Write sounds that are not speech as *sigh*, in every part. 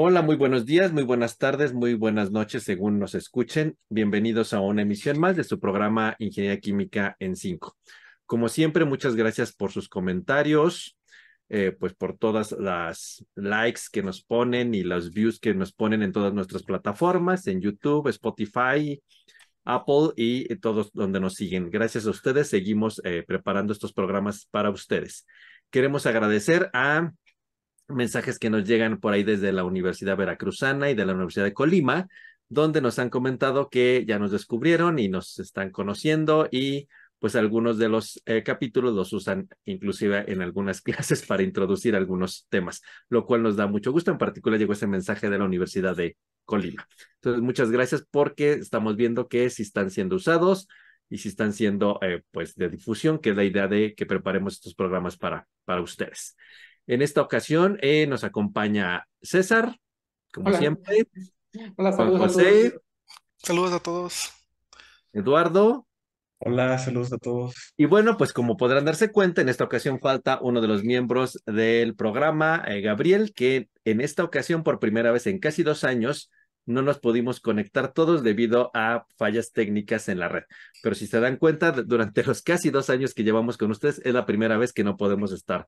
Hola, muy buenos días, muy buenas tardes, muy buenas noches, según nos escuchen. Bienvenidos a una emisión más de su programa Ingeniería Química en 5. Como siempre, muchas gracias por sus comentarios, eh, pues por todas las likes que nos ponen y los views que nos ponen en todas nuestras plataformas, en YouTube, Spotify, Apple y todos donde nos siguen. Gracias a ustedes, seguimos eh, preparando estos programas para ustedes. Queremos agradecer a mensajes que nos llegan por ahí desde la Universidad Veracruzana y de la Universidad de Colima, donde nos han comentado que ya nos descubrieron y nos están conociendo y pues algunos de los eh, capítulos los usan inclusive en algunas *laughs* clases para introducir algunos temas, lo cual nos da mucho gusto. En particular llegó ese mensaje de la Universidad de Colima. Entonces, muchas gracias porque estamos viendo que si están siendo usados y si están siendo eh, pues de difusión, que es la idea de que preparemos estos programas para, para ustedes. En esta ocasión eh, nos acompaña César, como siempre. Hola, saludos José. a todos. Saludos a todos. Eduardo. Hola, saludos a todos. Y bueno, pues como podrán darse cuenta, en esta ocasión falta uno de los miembros del programa, eh, Gabriel, que en esta ocasión, por primera vez en casi dos años, no nos pudimos conectar todos debido a fallas técnicas en la red. Pero si se dan cuenta, durante los casi dos años que llevamos con ustedes, es la primera vez que no podemos estar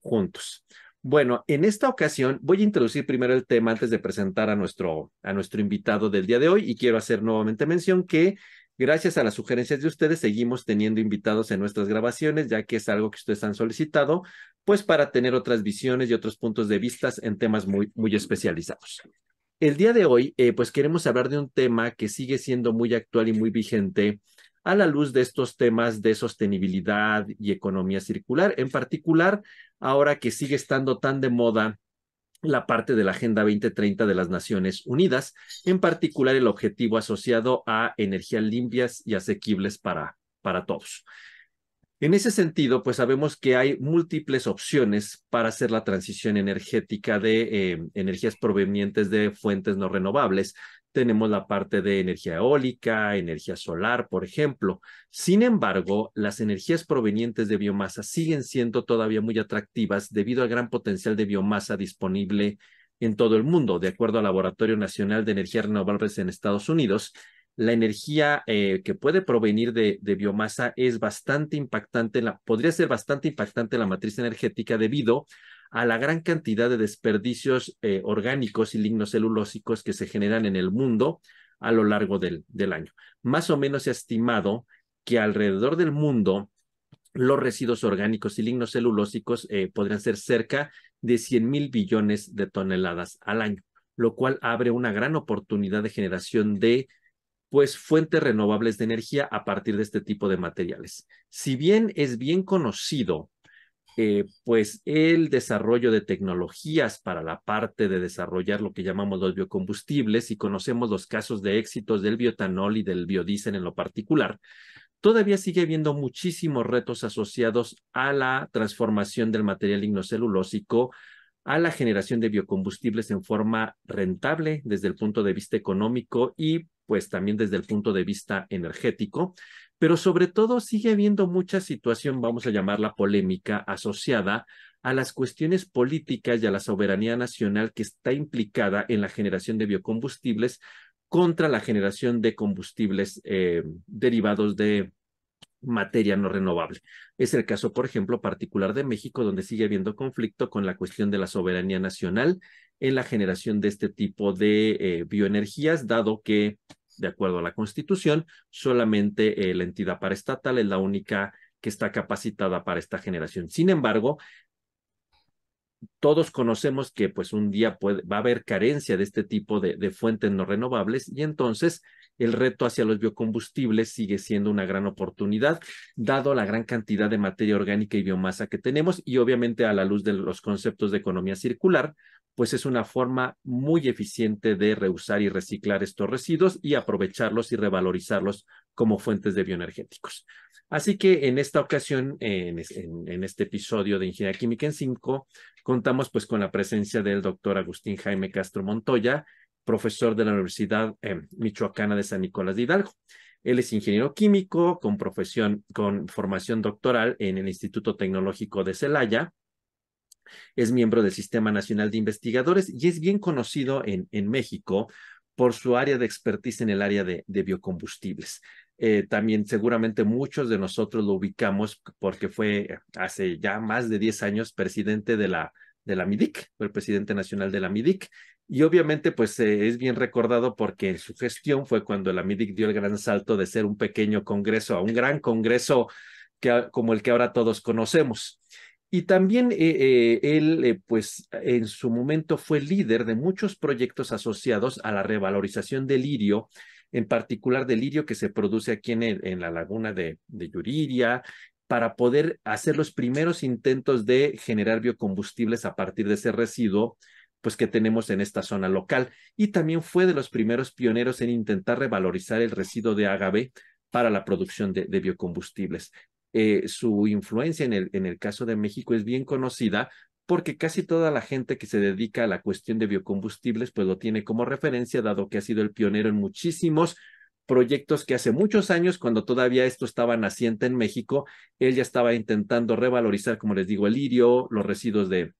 juntos. Bueno, en esta ocasión voy a introducir primero el tema antes de presentar a nuestro, a nuestro invitado del día de hoy y quiero hacer nuevamente mención que gracias a las sugerencias de ustedes seguimos teniendo invitados en nuestras grabaciones, ya que es algo que ustedes han solicitado, pues para tener otras visiones y otros puntos de vista en temas muy, muy especializados. El día de hoy, eh, pues queremos hablar de un tema que sigue siendo muy actual y muy vigente a la luz de estos temas de sostenibilidad y economía circular, en particular ahora que sigue estando tan de moda la parte de la Agenda 2030 de las Naciones Unidas, en particular el objetivo asociado a energías limpias y asequibles para, para todos. En ese sentido, pues sabemos que hay múltiples opciones para hacer la transición energética de eh, energías provenientes de fuentes no renovables, tenemos la parte de energía eólica, energía solar, por ejemplo. Sin embargo, las energías provenientes de biomasa siguen siendo todavía muy atractivas debido al gran potencial de biomasa disponible en todo el mundo. De acuerdo al Laboratorio Nacional de Energía Renovables en Estados Unidos, la energía eh, que puede provenir de, de, biomasa es bastante impactante, la, podría ser bastante impactante en la matriz energética debido a la gran cantidad de desperdicios eh, orgánicos y lignocelulósicos que se generan en el mundo a lo largo del, del año. Más o menos se ha estimado que alrededor del mundo los residuos orgánicos y lignocelulósicos eh, podrían ser cerca de 100 mil billones de toneladas al año, lo cual abre una gran oportunidad de generación de pues fuentes renovables de energía a partir de este tipo de materiales. Si bien es bien conocido eh, pues el desarrollo de tecnologías para la parte de desarrollar lo que llamamos los biocombustibles y conocemos los casos de éxitos del biotanol y del biodiesel en lo particular, todavía sigue habiendo muchísimos retos asociados a la transformación del material ignocelulósico, a la generación de biocombustibles en forma rentable desde el punto de vista económico y pues también desde el punto de vista energético. Pero sobre todo sigue habiendo mucha situación, vamos a llamarla polémica, asociada a las cuestiones políticas y a la soberanía nacional que está implicada en la generación de biocombustibles contra la generación de combustibles eh, derivados de materia no renovable. Es el caso, por ejemplo, particular de México, donde sigue habiendo conflicto con la cuestión de la soberanía nacional en la generación de este tipo de eh, bioenergías, dado que de acuerdo a la Constitución, solamente eh, la entidad paraestatal es la única que está capacitada para esta generación. Sin embargo, todos conocemos que pues un día va a haber carencia de este tipo de, fuentes no renovables y entonces el reto hacia los biocombustibles sigue siendo una gran oportunidad, dado la gran cantidad de materia orgánica y biomasa que tenemos y obviamente a la luz de los conceptos de economía circular, pues es una forma muy eficiente de reusar y reciclar estos residuos y aprovecharlos y revalorizarlos como fuentes de bioenergéticos. Así que en esta ocasión, en, este episodio de Ingeniería Química en 5, contamos pues con la presencia del doctor Agustín Jaime Castro Montoya, profesor de la Universidad eh, Michoacana de San Nicolás de Hidalgo. Él es ingeniero químico con profesión, con formación doctoral en el Instituto Tecnológico de Celaya Es miembro del Sistema Nacional de Investigadores y es bien conocido en, en México por su área de expertise en el área de, de biocombustibles. Eh, también seguramente muchos de nosotros lo ubicamos porque fue hace ya más de 10 años presidente de la, de la MIDIC, el presidente nacional de la MIDIC. Y obviamente, pues eh, es bien recordado porque su gestión fue cuando la MIDIC dio el gran salto de ser un pequeño congreso a un gran congreso que, como el que ahora todos conocemos. Y también eh, eh, él, pues en su momento fue líder de muchos proyectos asociados a la revalorización del lirio, en particular del lirio que se produce aquí en, en la laguna de, de, Yuriria, para poder hacer los primeros intentos de generar biocombustibles a partir de ese residuo pues que tenemos en esta zona local. Y también fue de los primeros pioneros en intentar revalorizar el residuo de agave para la producción de, biocombustibles. Eh, su influencia en el, en el caso de México es bien conocida porque casi toda la gente que se dedica a la cuestión de biocombustibles pues lo tiene como referencia, dado que ha sido el pionero en muchísimos proyectos que hace muchos años, cuando todavía esto estaba naciente en México, él ya estaba intentando revalorizar, como les digo, el lirio, los residuos de,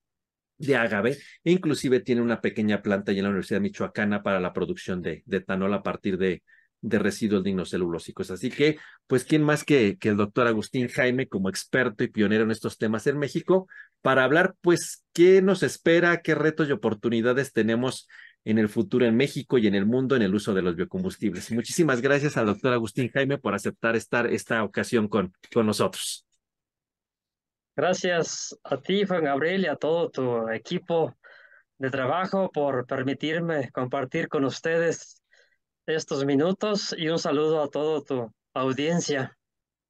de agave, e inclusive tiene una pequeña planta en la Universidad Michoacana para la producción de, de etanol a partir de, de residuos lignocelulósicos. Así que, pues, ¿quién más que, que el doctor Agustín Jaime como experto y pionero en estos temas en México para hablar, pues, qué nos espera, qué retos y oportunidades tenemos en el futuro en México y en el mundo en el uso de los biocombustibles. Muchísimas gracias al doctor Agustín Jaime por aceptar estar esta ocasión con, con nosotros. Gracias a ti, Juan Gabriel, y a todo tu equipo de trabajo por permitirme compartir con ustedes estos minutos y un saludo a toda tu audiencia.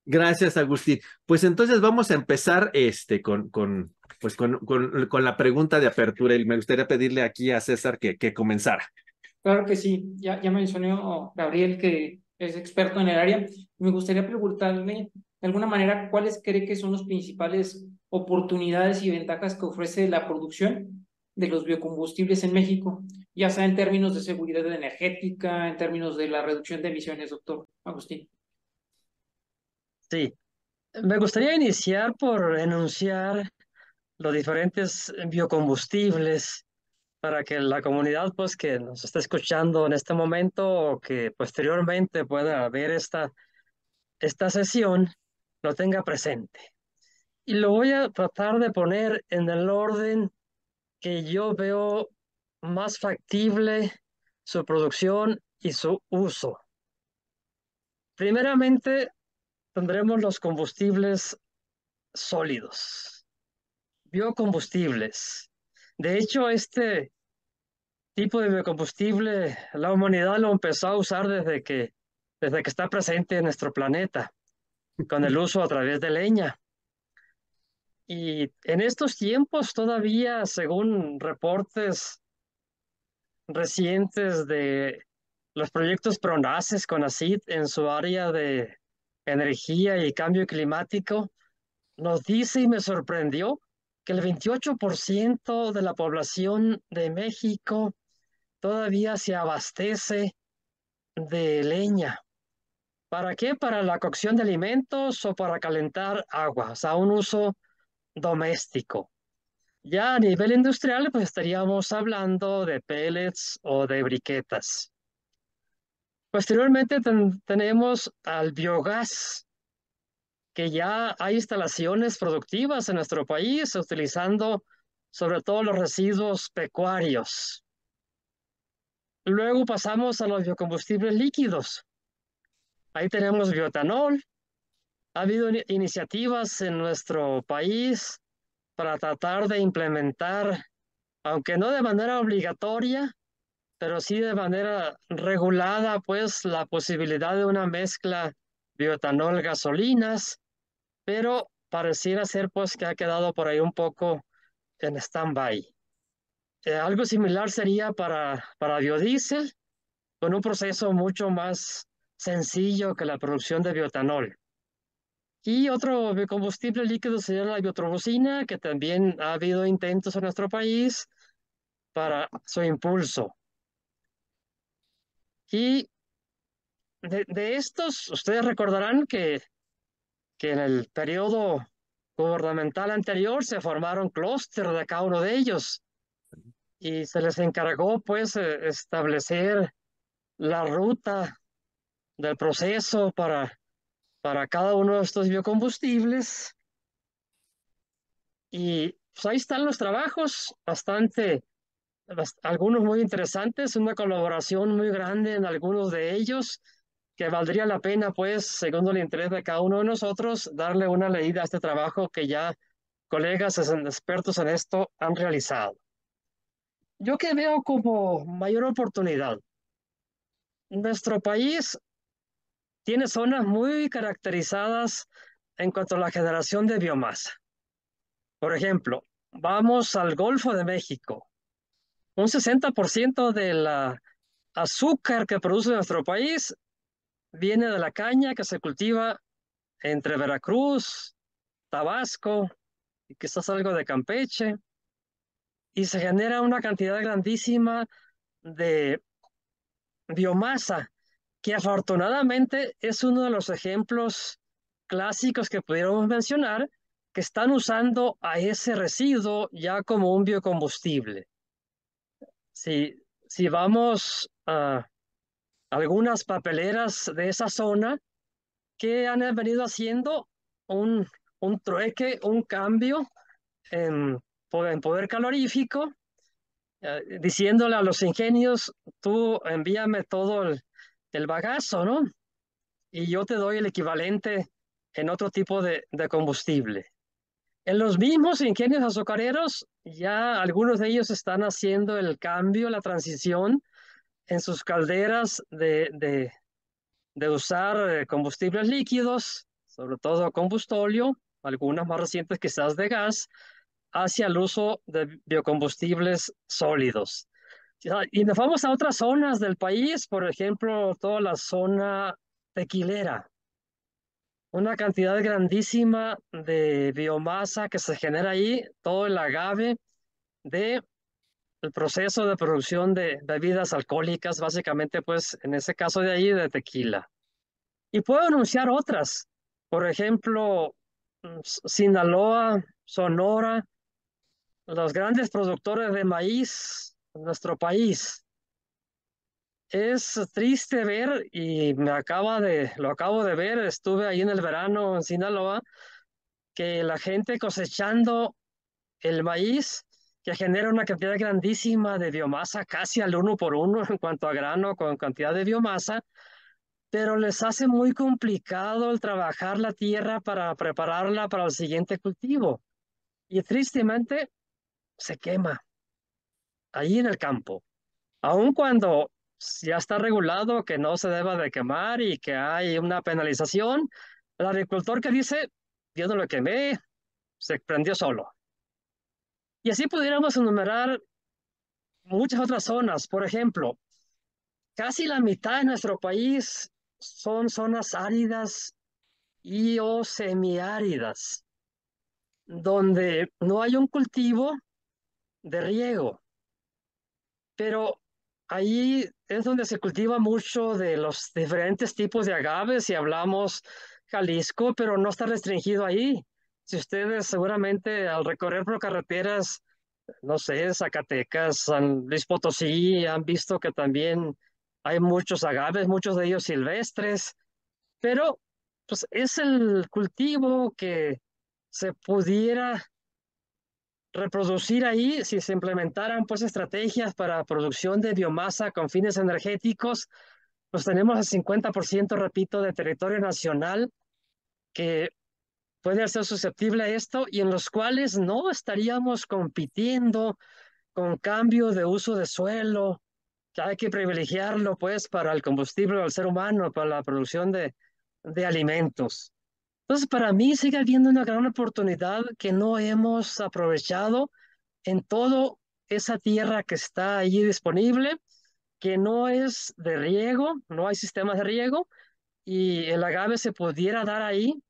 Gracias, Agustín. Pues entonces vamos a empezar este, con, con, pues con, con, con, la pregunta de apertura y me gustaría pedirle aquí a César que, que comenzara. Claro que sí, ya, ya mencionó Gabriel que es experto en el área. Me gustaría preguntarle de alguna manera cuáles cree que son las principales oportunidades y ventajas que ofrece la producción de los biocombustibles en México ya sea en términos de seguridad energética, en términos de la reducción de emisiones, doctor Agustín. Sí, me gustaría iniciar por enunciar los diferentes biocombustibles para que la comunidad pues que nos está escuchando en este momento o que posteriormente pueda ver esta, esta sesión lo tenga presente. Y lo voy a tratar de poner en el orden que yo veo más factible su producción y su uso. Primeramente, tendremos los combustibles sólidos, biocombustibles. De hecho, este tipo de biocombustible la humanidad lo empezó a usar desde que, desde que está presente en nuestro planeta, con el uso a través de leña. Y en estos tiempos todavía, según reportes recientes de los proyectos PRONACES con ACID en su área de energía y cambio climático, nos dice y me sorprendió que el 28% de la población de México todavía se abastece de leña. ¿Para qué? Para la cocción de alimentos o para calentar agua, o sea, un uso doméstico. Ya a nivel industrial, pues estaríamos hablando de pellets o de briquetas. Posteriormente tenemos al biogás, que ya hay instalaciones productivas en nuestro país utilizando sobre todo los residuos pecuarios. Luego pasamos a los biocombustibles líquidos. Ahí tenemos biotanol. Ha habido iniciativas en nuestro país para tratar de implementar, aunque no de manera obligatoria, pero sí de manera regulada, pues la posibilidad de una mezcla bioetanol-gasolinas, pero pareciera ser pues que ha quedado por ahí un poco en stand-by. Eh, algo similar sería para, para biodiesel, con un proceso mucho más sencillo que la producción de bioetanol. Y otro biocombustible líquido sería la biotrobosina, que también ha habido intentos en nuestro país para su impulso. Y de, estos, ustedes recordarán que, que en el periodo gubernamental anterior se formaron clústeres de cada uno de ellos y se les encargó pues eh, establecer la ruta del proceso para, para cada uno de estos biocombustibles. Y pues ahí están los trabajos, bastante, algunos muy interesantes, una colaboración muy grande en algunos de ellos, que valdría la pena, pues, según el interés de cada uno de nosotros, darle una leída a este trabajo que ya colegas expertos en esto han realizado. Yo que veo como mayor oportunidad, nuestro país tiene zonas muy caracterizadas en cuanto a la generación de biomasa. Por ejemplo, vamos al Golfo de México. Un 60% del azúcar que produce nuestro país viene de la caña que se cultiva entre Veracruz, Tabasco y quizás algo de Campeche. Y se genera una cantidad grandísima de biomasa, que afortunadamente es uno de los ejemplos clásicos que pudiéramos mencionar, que están usando a ese residuo ya como un biocombustible. Si, si vamos a algunas papeleras de esa zona, que han venido haciendo un, un trueque, un cambio en, en poder calorífico, eh, diciéndole a los ingenios, tú envíame todo el, el, bagazo, ¿no? Y yo te doy el equivalente en otro tipo de, de combustible. En los mismos ingenios azucareros, ya algunos de ellos están haciendo el cambio, la transición en sus calderas de, de, usar eh, combustibles líquidos, sobre todo combustóleo, algunas más recientes quizás de gas, hacia el uso de biocombustibles sólidos. Y nos vamos a otras zonas del país, por ejemplo, toda la zona tequilera. Una cantidad grandísima de biomasa que se genera ahí, todo el agave de el proceso de producción de bebidas alcohólicas, básicamente, pues en ese caso de ahí, de tequila. Y puedo anunciar otras, por ejemplo, mm, Sinaloa, Sonora, los grandes productores de maíz en nuestro país. Es triste ver, y me acaba de, lo acabo de ver, estuve ahí en el verano en Sinaloa, que la gente cosechando el maíz, que genera una cantidad grandísima de biomasa, casi al uno por uno en cuanto a grano con cantidad de biomasa, pero les hace muy complicado el trabajar la tierra para prepararla para el siguiente cultivo. Y tristemente se quema ahí en el campo. Aun cuando ya está regulado que no se deba de quemar y que hay una penalización, el agricultor que dice, yo no lo quemé, se prendió solo. Y así pudiéramos enumerar muchas otras zonas. Por ejemplo, casi la mitad de nuestro país son zonas áridas y o semiáridas, donde no hay un cultivo de riego. Pero ahí es donde se cultiva mucho de los diferentes tipos de agaves, si hablamos Jalisco, pero no está restringido ahí. Si ustedes seguramente al recorrer por carreteras, no sé, Zacatecas, San Luis Potosí, han visto que también hay muchos agaves, muchos de ellos silvestres, pero pues es el cultivo que se pudiera reproducir ahí, si se implementaran pues estrategias para producción de biomasa con fines energéticos, pues tenemos el 50%, repito, de territorio nacional que puede ser susceptible a esto y en los cuales no estaríamos compitiendo con cambio de uso de suelo, que hay que privilegiarlo pues para el combustible del ser humano, para la producción de, de alimentos. Entonces, para mí sigue habiendo una gran oportunidad que no hemos aprovechado en toda esa tierra que está allí disponible, que no es de riego, no hay sistemas de riego, y el agave se pudiera dar ahí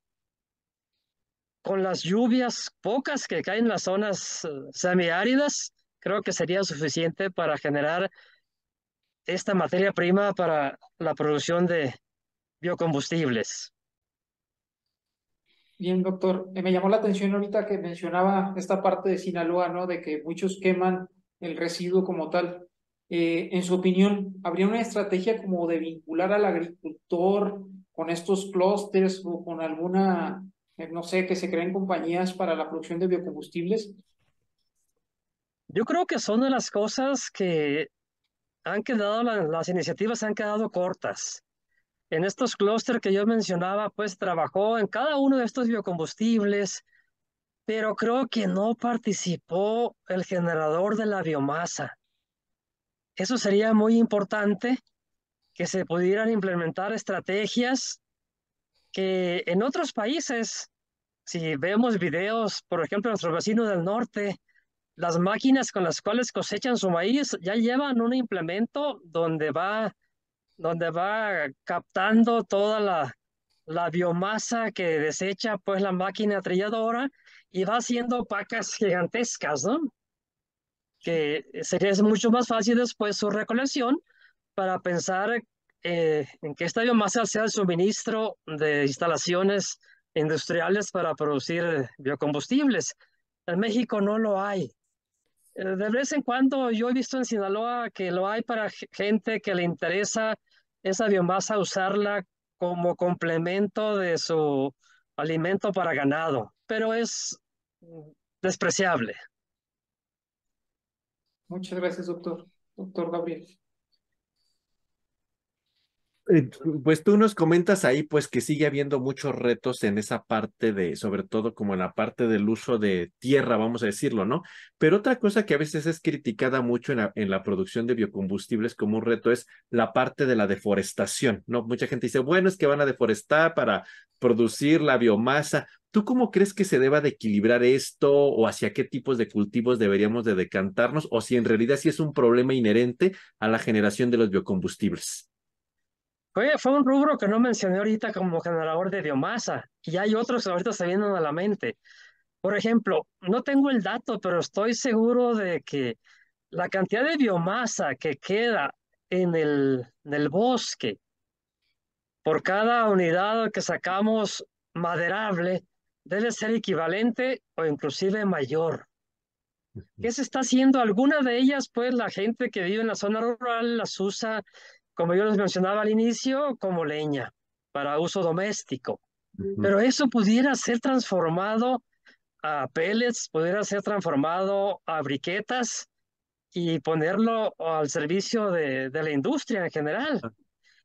con las lluvias pocas que caen en las zonas eh, semiáridas, creo que sería suficiente para generar esta materia prima para la producción de biocombustibles. Bien, doctor. Eh, me llamó la atención ahorita que mencionaba esta parte de Sinaloa, ¿no? De que muchos queman el residuo como tal. Eh, en su opinión, ¿habría una estrategia como de vincular al agricultor con estos clústeres o con alguna, eh, no sé, que se creen compañías para la producción de biocombustibles? Yo creo que son de las cosas que han quedado, las iniciativas han quedado cortas. En estos clústeres que yo mencionaba, pues trabajó en cada uno de estos biocombustibles, pero creo que no participó el generador de la biomasa. Eso sería muy importante que se pudieran implementar estrategias que en otros países, si vemos videos, por ejemplo, nuestros vecinos del norte, las máquinas con las cuales cosechan su maíz ya llevan un implemento donde va, donde va captando toda la, la biomasa que desecha pues la máquina trilladora y va haciendo pacas gigantescas, ¿no? Que sería mucho más fácil después su recolección para pensar eh, en que esta biomasa sea el suministro de instalaciones industriales para producir biocombustibles. En México no lo hay. Eh, de vez en cuando yo he visto en Sinaloa que lo hay para gente que le interesa esa biomasa usarla como complemento de su alimento para ganado, pero es despreciable. Muchas gracias, doctor. Doctor Gabriel. Eh, pues tú nos comentas ahí, pues que sigue habiendo muchos retos en esa parte de, sobre todo como en la parte del uso de tierra, vamos a decirlo, ¿no? Pero otra cosa que a veces es criticada mucho en la, en la producción de biocombustibles como un reto es la parte de la deforestación, ¿no? Mucha gente dice, bueno, es que van a deforestar para producir la biomasa. ¿Tú cómo crees que se deba de equilibrar esto o hacia qué tipos de cultivos deberíamos de decantarnos o si en realidad sí es un problema inherente a la generación de los biocombustibles? Fue un rubro que no mencioné ahorita como generador de biomasa y hay otros que ahorita se vienen a la mente. Por ejemplo, no tengo el dato, pero estoy seguro de que la cantidad de biomasa que queda en el, en el bosque por cada unidad que sacamos maderable debe ser equivalente o inclusive mayor. ¿Qué se está haciendo? Alguna de ellas, pues la gente que vive en la zona rural las usa como yo les mencionaba al inicio, como leña para uso doméstico. Pero eso pudiera ser transformado a pellets, pudiera ser transformado a briquetas y ponerlo al servicio de, de la industria en general.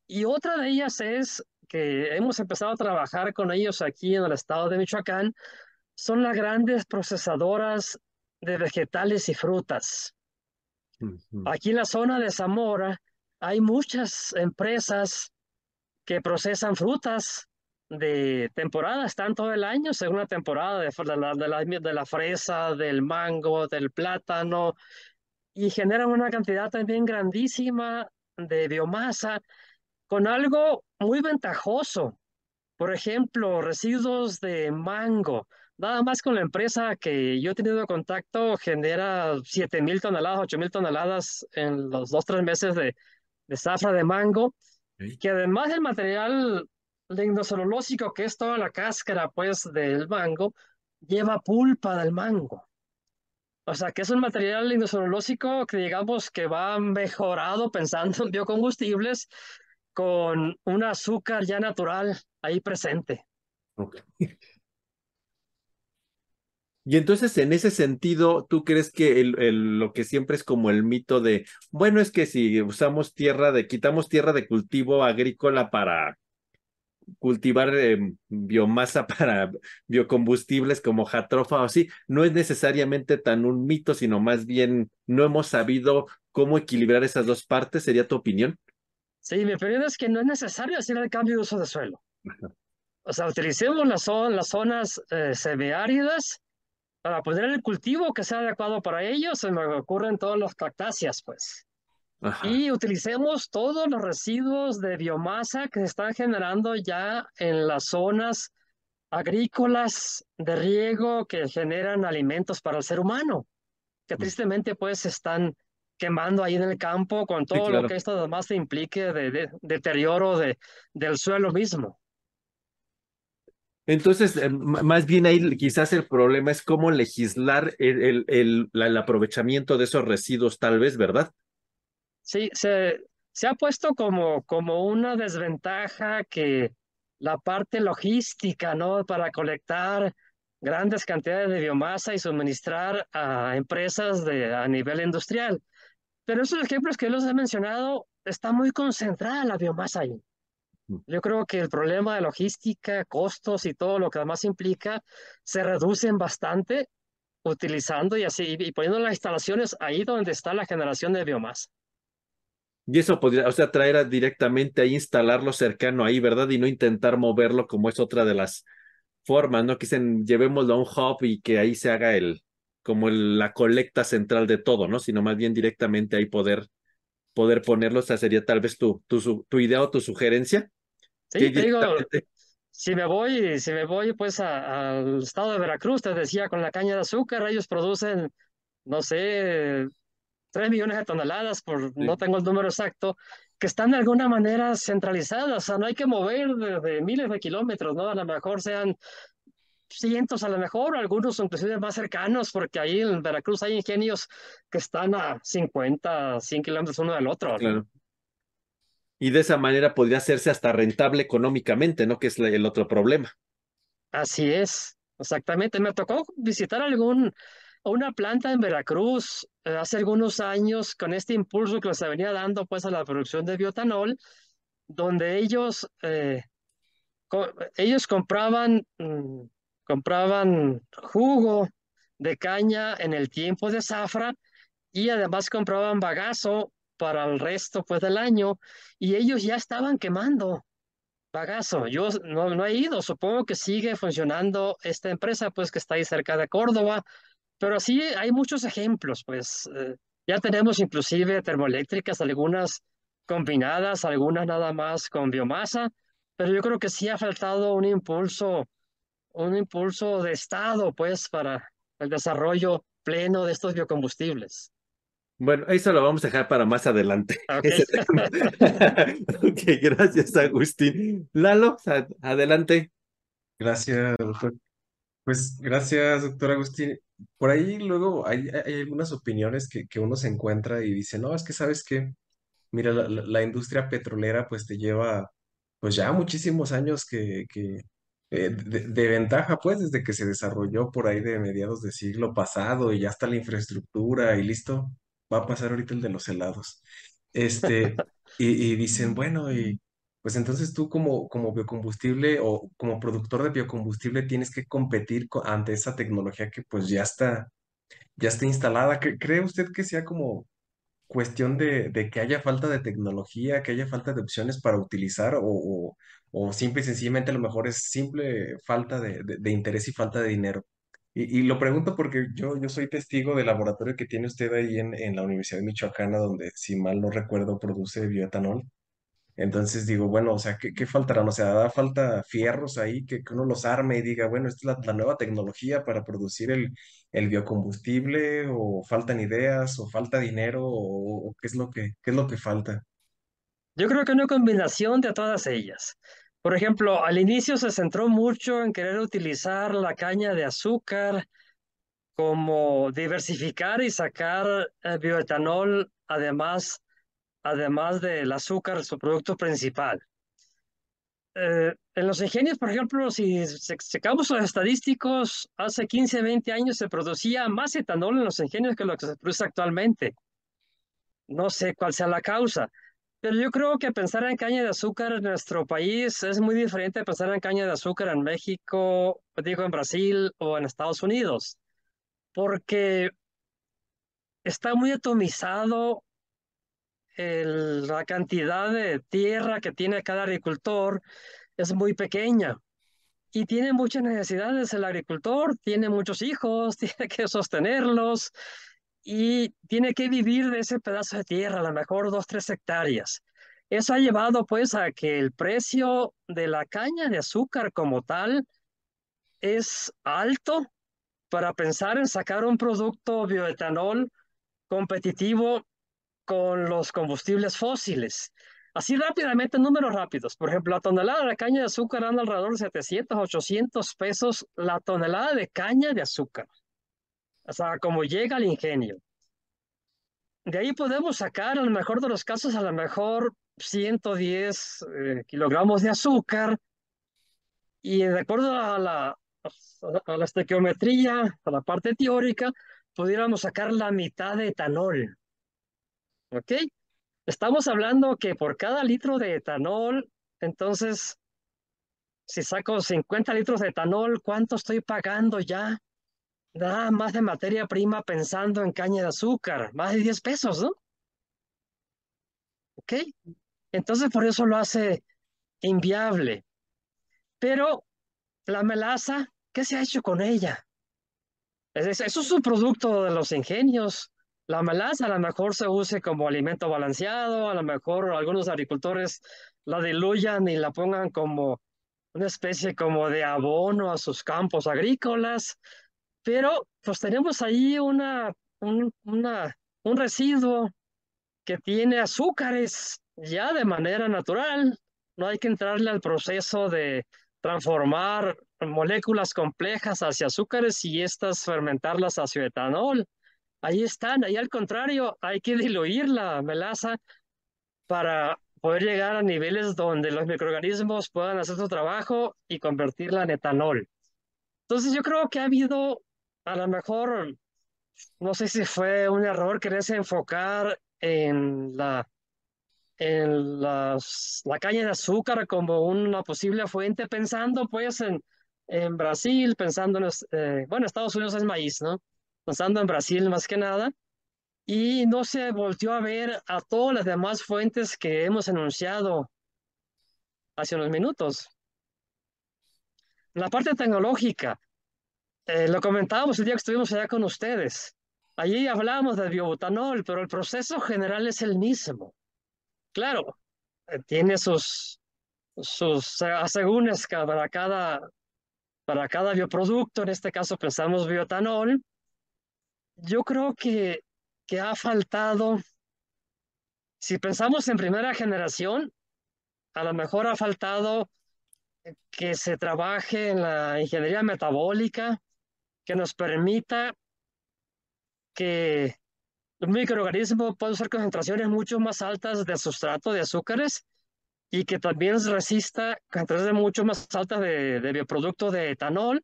Y otra de ellas es que hemos empezado a trabajar con ellos aquí en el estado de Michoacán, son las grandes procesadoras de vegetales y frutas. Aquí en la zona de Zamora, hay muchas empresas que procesan frutas de temporada, están todo el año, según la temporada de, la, de, la, fresa, del mango, del plátano, y generan una cantidad también grandísima de biomasa con algo muy ventajoso. Por ejemplo, residuos de mango. Nada más con la empresa que yo he tenido contacto genera 7 mil toneladas, 8 mil toneladas en los dos, tres meses de, de zafra de mango, que además del material lignocelulósico, que es toda la cáscara pues del mango, lleva pulpa del mango. O sea, que es un material lignocelulósico que digamos que va mejorado pensando *laughs* en biocombustibles con un azúcar ya natural ahí presente. Y entonces, en ese sentido, ¿tú crees que el, lo que siempre es como el mito de, bueno, es que si usamos tierra de, quitamos tierra de cultivo agrícola para cultivar em, biomasa *laughs* para biocombustibles como jatrofa o así, no es necesariamente tan un mito, sino más bien no hemos sabido cómo equilibrar esas dos partes, ¿sería tu opinión? Sí, mi opinión es que no es necesario hacer el cambio de uso de suelo. O sea, utilicemos las, las zonas eh, semiáridas para poner el cultivo que sea adecuado para ellos, se me ocurren todos los cactáceas, pues. Y utilicemos todos los residuos de biomasa que se están generando ya en las zonas agrícolas de riego que generan alimentos para el ser humano, que tristemente pues están quemando ahí en el campo con todo lo que esto además implique de, de deterioro de, del suelo mismo. Entonces, eh, más bien ahí quizás el problema es cómo legislar el, el, aprovechamiento de esos residuos, tal vez, ¿verdad? Sí, se, se ha puesto como, como una desventaja que la parte logística, ¿no? Para colectar grandes cantidades de biomasa y suministrar a empresas de, a nivel industrial. Pero esos ejemplos que los he mencionado, está muy concentrada la biomasa ahí. Yo creo que el problema de logística, costos y todo lo que además implica se reducen bastante utilizando y así y poniendo las instalaciones ahí donde está la generación de biomasa. Y eso podría, o sea, traer directamente ahí, instalarlo cercano ahí, ¿verdad? Y no intentar moverlo como es otra de las formas, ¿no? Que dicen, llevémoslo a un hub y que ahí se haga el, como la colecta central de todo, ¿no? Sino más bien directamente ahí poder, poder ponerlo, o sea, sería tal vez tu, tu, tu idea o tu sugerencia. Sí, te digo, si me voy, si me voy pues al estado de Veracruz, te decía, con la caña de azúcar, ellos producen, no sé, tres millones de toneladas, por no tengo el número exacto, que están de alguna manera centralizadas, o sea, no hay que mover de, miles de kilómetros, ¿no? A lo mejor sean cientos a lo mejor, algunos inclusive más cercanos, porque ahí en Veracruz hay ingenios que están a 50, 100 kilómetros uno del otro. Claro y de esa manera podría hacerse hasta rentable económicamente, ¿no? Que es el otro problema. Así es, exactamente. Me tocó visitar algún, una planta en Veracruz eh, hace algunos años con este impulso que se venía dando pues a la producción de biotanol, donde ellos, eh, ellos compraban, mm, compraban jugo de caña en el tiempo de zafra y además compraban bagazo para el resto pues del año y ellos ya estaban quemando bagazo. Yo no, no he ido, supongo que sigue funcionando esta empresa pues que está ahí cerca de Córdoba, pero sí hay muchos ejemplos pues eh, ya tenemos inclusive termoeléctricas, algunas combinadas, algunas nada más con biomasa, pero yo creo que sí ha faltado un impulso, un impulso de Estado pues para el desarrollo pleno de estos biocombustibles. Bueno, eso lo vamos a dejar para más adelante. *laughs* *laughs* Ok, gracias, Agustín. Lalo, adelante. Gracias, doctor. Pues gracias, doctor Agustín. Por ahí luego hay, hay algunas opiniones que, que, uno se encuentra y dice, no, es que sabes que, mira, la, la, industria petrolera pues te lleva pues ya muchísimos años que, que eh, de, de, ventaja, pues desde que se desarrolló por ahí de mediados del siglo pasado y ya está la infraestructura y listo va a pasar ahorita el de los helados. Este, *laughs* y, dicen, bueno, y pues entonces tú como, como biocombustible o como productor de biocombustible tienes que competir ante esa tecnología que pues ya está, ya está instalada. ¿Cree usted que sea como cuestión de, de que haya falta de tecnología, que haya falta de opciones para utilizar o, o, o simple y sencillamente a lo mejor es simple falta de, de, de interés y falta de dinero? Y, y, lo pregunto porque yo, yo soy testigo del laboratorio que tiene usted ahí en, en la Universidad de Michoacana, donde, si mal no recuerdo, produce bioetanol. Entonces digo, bueno, o sea, ¿qué, qué faltarán? O sea, ¿da falta fierros ahí que, que uno los arme y diga, bueno, esta es la, la nueva tecnología para producir el, el, biocombustible? ¿O faltan ideas? ¿O falta dinero? ¿O, o qué es lo que, qué es lo que falta? Yo creo que una combinación de todas ellas. Por ejemplo, al inicio se centró mucho en querer utilizar la caña de azúcar como diversificar y sacar el bioetanol, además, además del azúcar, su producto principal. Eh, en los ingenios, por ejemplo, si sacamos los estadísticos, hace 15, 20 años se producía más etanol en los ingenios que lo que se produce actualmente. No sé cuál sea la causa. Pero yo creo que pensar en caña de azúcar en nuestro país es muy diferente de pensar en caña de azúcar en México, digo en Brasil o en Estados Unidos, porque está muy atomizado el, la cantidad de tierra que tiene cada agricultor, es muy pequeña y tiene muchas necesidades el agricultor, tiene muchos hijos, *laughs* tiene que sostenerlos y tiene que vivir de ese pedazo de tierra, a lo mejor dos, tres hectáreas. Eso ha llevado pues a que el precio de la caña de azúcar como tal es alto para pensar en sacar un producto bioetanol competitivo con los combustibles fósiles. Así rápidamente, números rápidos. Por ejemplo, la tonelada de caña de azúcar anda alrededor de 700, 800 pesos la tonelada de caña de azúcar. O sea, como llega al ingenio. De ahí podemos sacar, en el mejor de los casos, a lo mejor 110 eh, kilogramos de azúcar. Y de acuerdo a la, a la estequiometría, a la parte teórica, pudiéramos sacar la mitad de etanol. ¿Ok? Estamos hablando que por cada litro de etanol, entonces, si saco 50 litros de etanol, ¿cuánto estoy pagando ya? Nada más de materia prima pensando en caña de azúcar, más de 10 pesos, ¿no? ¿Ok? Entonces, por eso lo hace inviable. Pero la melaza, ¿qué se ha hecho con ella? Eso es un producto de los ingenios. La melaza a lo mejor se use como alimento balanceado, a lo mejor algunos agricultores la diluyan y la pongan como una especie como de abono a sus campos agrícolas, pero pues tenemos ahí una, un, una, un residuo que tiene azúcares ya de manera natural. No hay que entrarle al proceso de transformar moléculas complejas hacia azúcares y estas fermentarlas hacia etanol. Ahí están, ahí al contrario, hay que diluir la melaza para poder llegar a niveles donde los microorganismos puedan hacer su trabajo y convertirla en etanol. Entonces yo creo que ha habido, a lo mejor, no sé si fue un error quererse enfocar en la en las, la caña de azúcar como una posible fuente, pensando pues en, en Brasil, pensando en, eh, bueno, Estados Unidos es maíz, ¿no? Pensando en Brasil más que nada, y no se volvió a ver a todas las demás fuentes que hemos enunciado hace unos minutos. La parte tecnológica, eh, lo comentábamos el día que estuvimos allá con ustedes. Allí hablamos de biobutanol, pero el proceso general es el mismo. Claro, eh, tiene sus, sus asegúnes para cada, para cada bioproducto, en este caso pensamos biotanol. Yo creo que, que ha faltado, si pensamos en primera generación, a lo mejor ha faltado que se trabaje en la ingeniería metabólica, que nos permita que un microorganismo puede usar concentraciones mucho más altas de sustrato de azúcares y que también resista concentraciones mucho más altas de, de bioproducto de etanol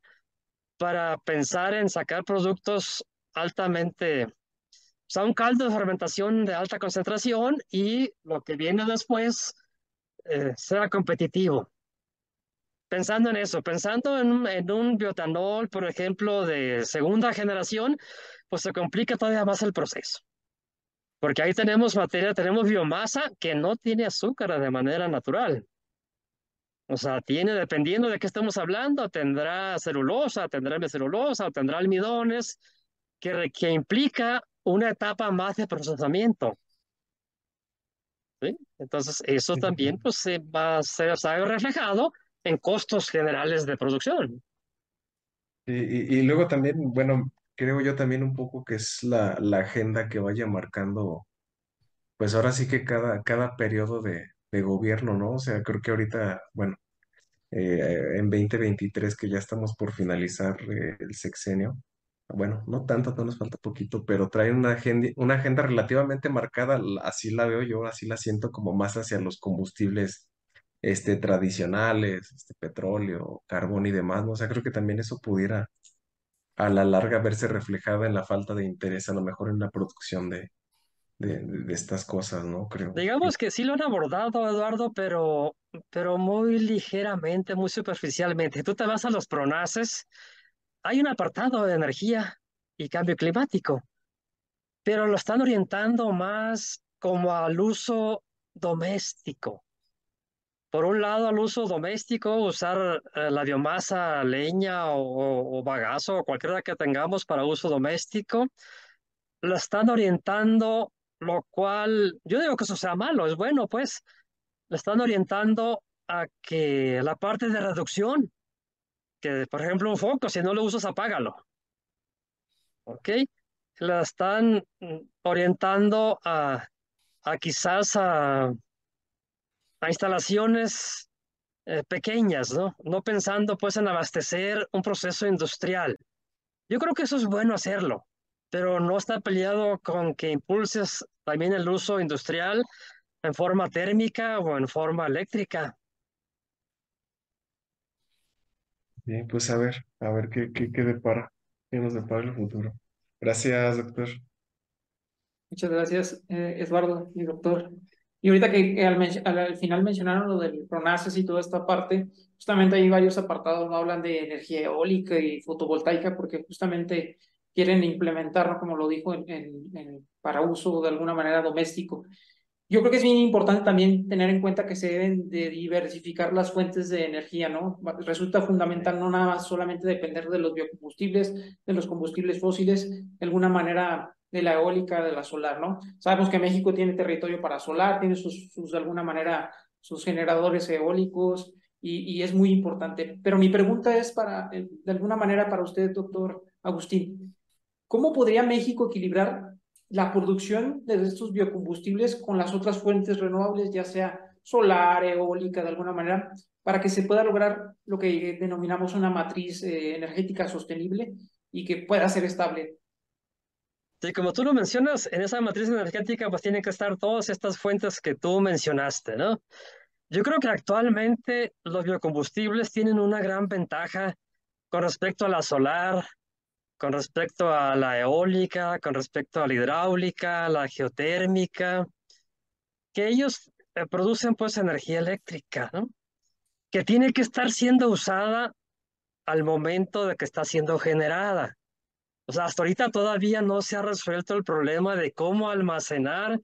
para pensar en sacar productos altamente, o sea, un caldo de fermentación de alta concentración y lo que viene después eh, sea competitivo. Pensando en eso, pensando en, en un biotanol, por ejemplo, de segunda generación, pues se complica todavía más el proceso. Porque ahí tenemos materia, tenemos biomasa que no tiene azúcar de manera natural. O sea, tiene, dependiendo de qué estemos hablando, tendrá celulosa, tendrá celulosa, o tendrá almidones, que, que implica una etapa más de procesamiento. ¿Sí? Entonces, eso también pues, se va a ser reflejado en costos generales de producción. Y, luego también, bueno, creo yo también un poco que es la, agenda que vaya marcando, pues ahora sí que cada, cada periodo de, de gobierno, ¿no? O sea, creo que ahorita, bueno, eh, en 2023 que ya estamos por finalizar eh, el sexenio, bueno, no tanto, no nos falta poquito, pero trae una agenda, una agenda relativamente marcada, así la veo yo, así la siento como más hacia los combustibles este, tradicionales, este, petróleo, carbón y demás, ¿no? O sea, creo que también eso pudiera a la larga verse reflejada en la falta de interés, a lo mejor en la producción de, de, de estas cosas, ¿no? Creo. Digamos que sí lo han abordado, Eduardo, pero, pero muy ligeramente, muy superficialmente. Tú te vas a los pronaces, hay un apartado de energía y cambio climático, pero lo están orientando más como al uso doméstico. Por un lado, al uso doméstico, usar eh, la biomasa, leña o, o bagazo o cualquiera que tengamos para uso doméstico, lo están orientando, lo cual yo digo que eso sea malo, es bueno, pues, lo están orientando a que la parte de reducción, que por ejemplo un foco, si no lo usas, apágalo. ¿Ok? La están mm, orientando a, a quizás a a instalaciones eh, pequeñas, ¿no? No pensando pues en abastecer un proceso industrial. Yo creo que eso es bueno hacerlo, pero no está peleado con que impulses también el uso industrial en forma térmica o en forma eléctrica. Bien, pues a ver, a ver qué, qué, qué depara, qué nos depara el futuro. Gracias, doctor. Muchas gracias, eh, Eduardo y doctor. Y ahorita que al, al, final mencionaron lo del PRONACES y toda esta parte, justamente hay varios apartados, ¿no? hablan de energía eólica y fotovoltaica, porque justamente quieren implementarlo, como lo dijo, para uso de alguna manera doméstico. Yo creo que es bien importante también tener en cuenta que se deben de diversificar las fuentes de energía, ¿no? Resulta fundamental no nada más solamente depender de los biocombustibles, de los combustibles fósiles, de alguna manera de la eólica, de la solar, ¿no? Sabemos que México tiene territorio para solar, tiene sus, de alguna manera, sus generadores eólicos y, y, es muy importante. Pero mi pregunta es para, eh, de alguna manera, para usted, doctor Agustín, ¿cómo podría México equilibrar la producción de estos biocombustibles con las otras fuentes renovables, ya sea solar, eólica, de alguna manera, para que se pueda lograr lo que denominamos una matriz eh, energética sostenible y que pueda ser estable. Sí, como tú lo mencionas, en esa matriz energética pues tienen que estar todas estas fuentes que tú mencionaste, ¿no? Yo creo que actualmente los biocombustibles tienen una gran ventaja con respecto a la solar, con respecto a la eólica, con respecto a la hidráulica, la geotérmica, que ellos eh, producen pues energía eléctrica, ¿no? Que tiene que estar siendo usada al momento de que está siendo generada. O sea, hasta ahorita todavía no se ha resuelto el problema de cómo almacenar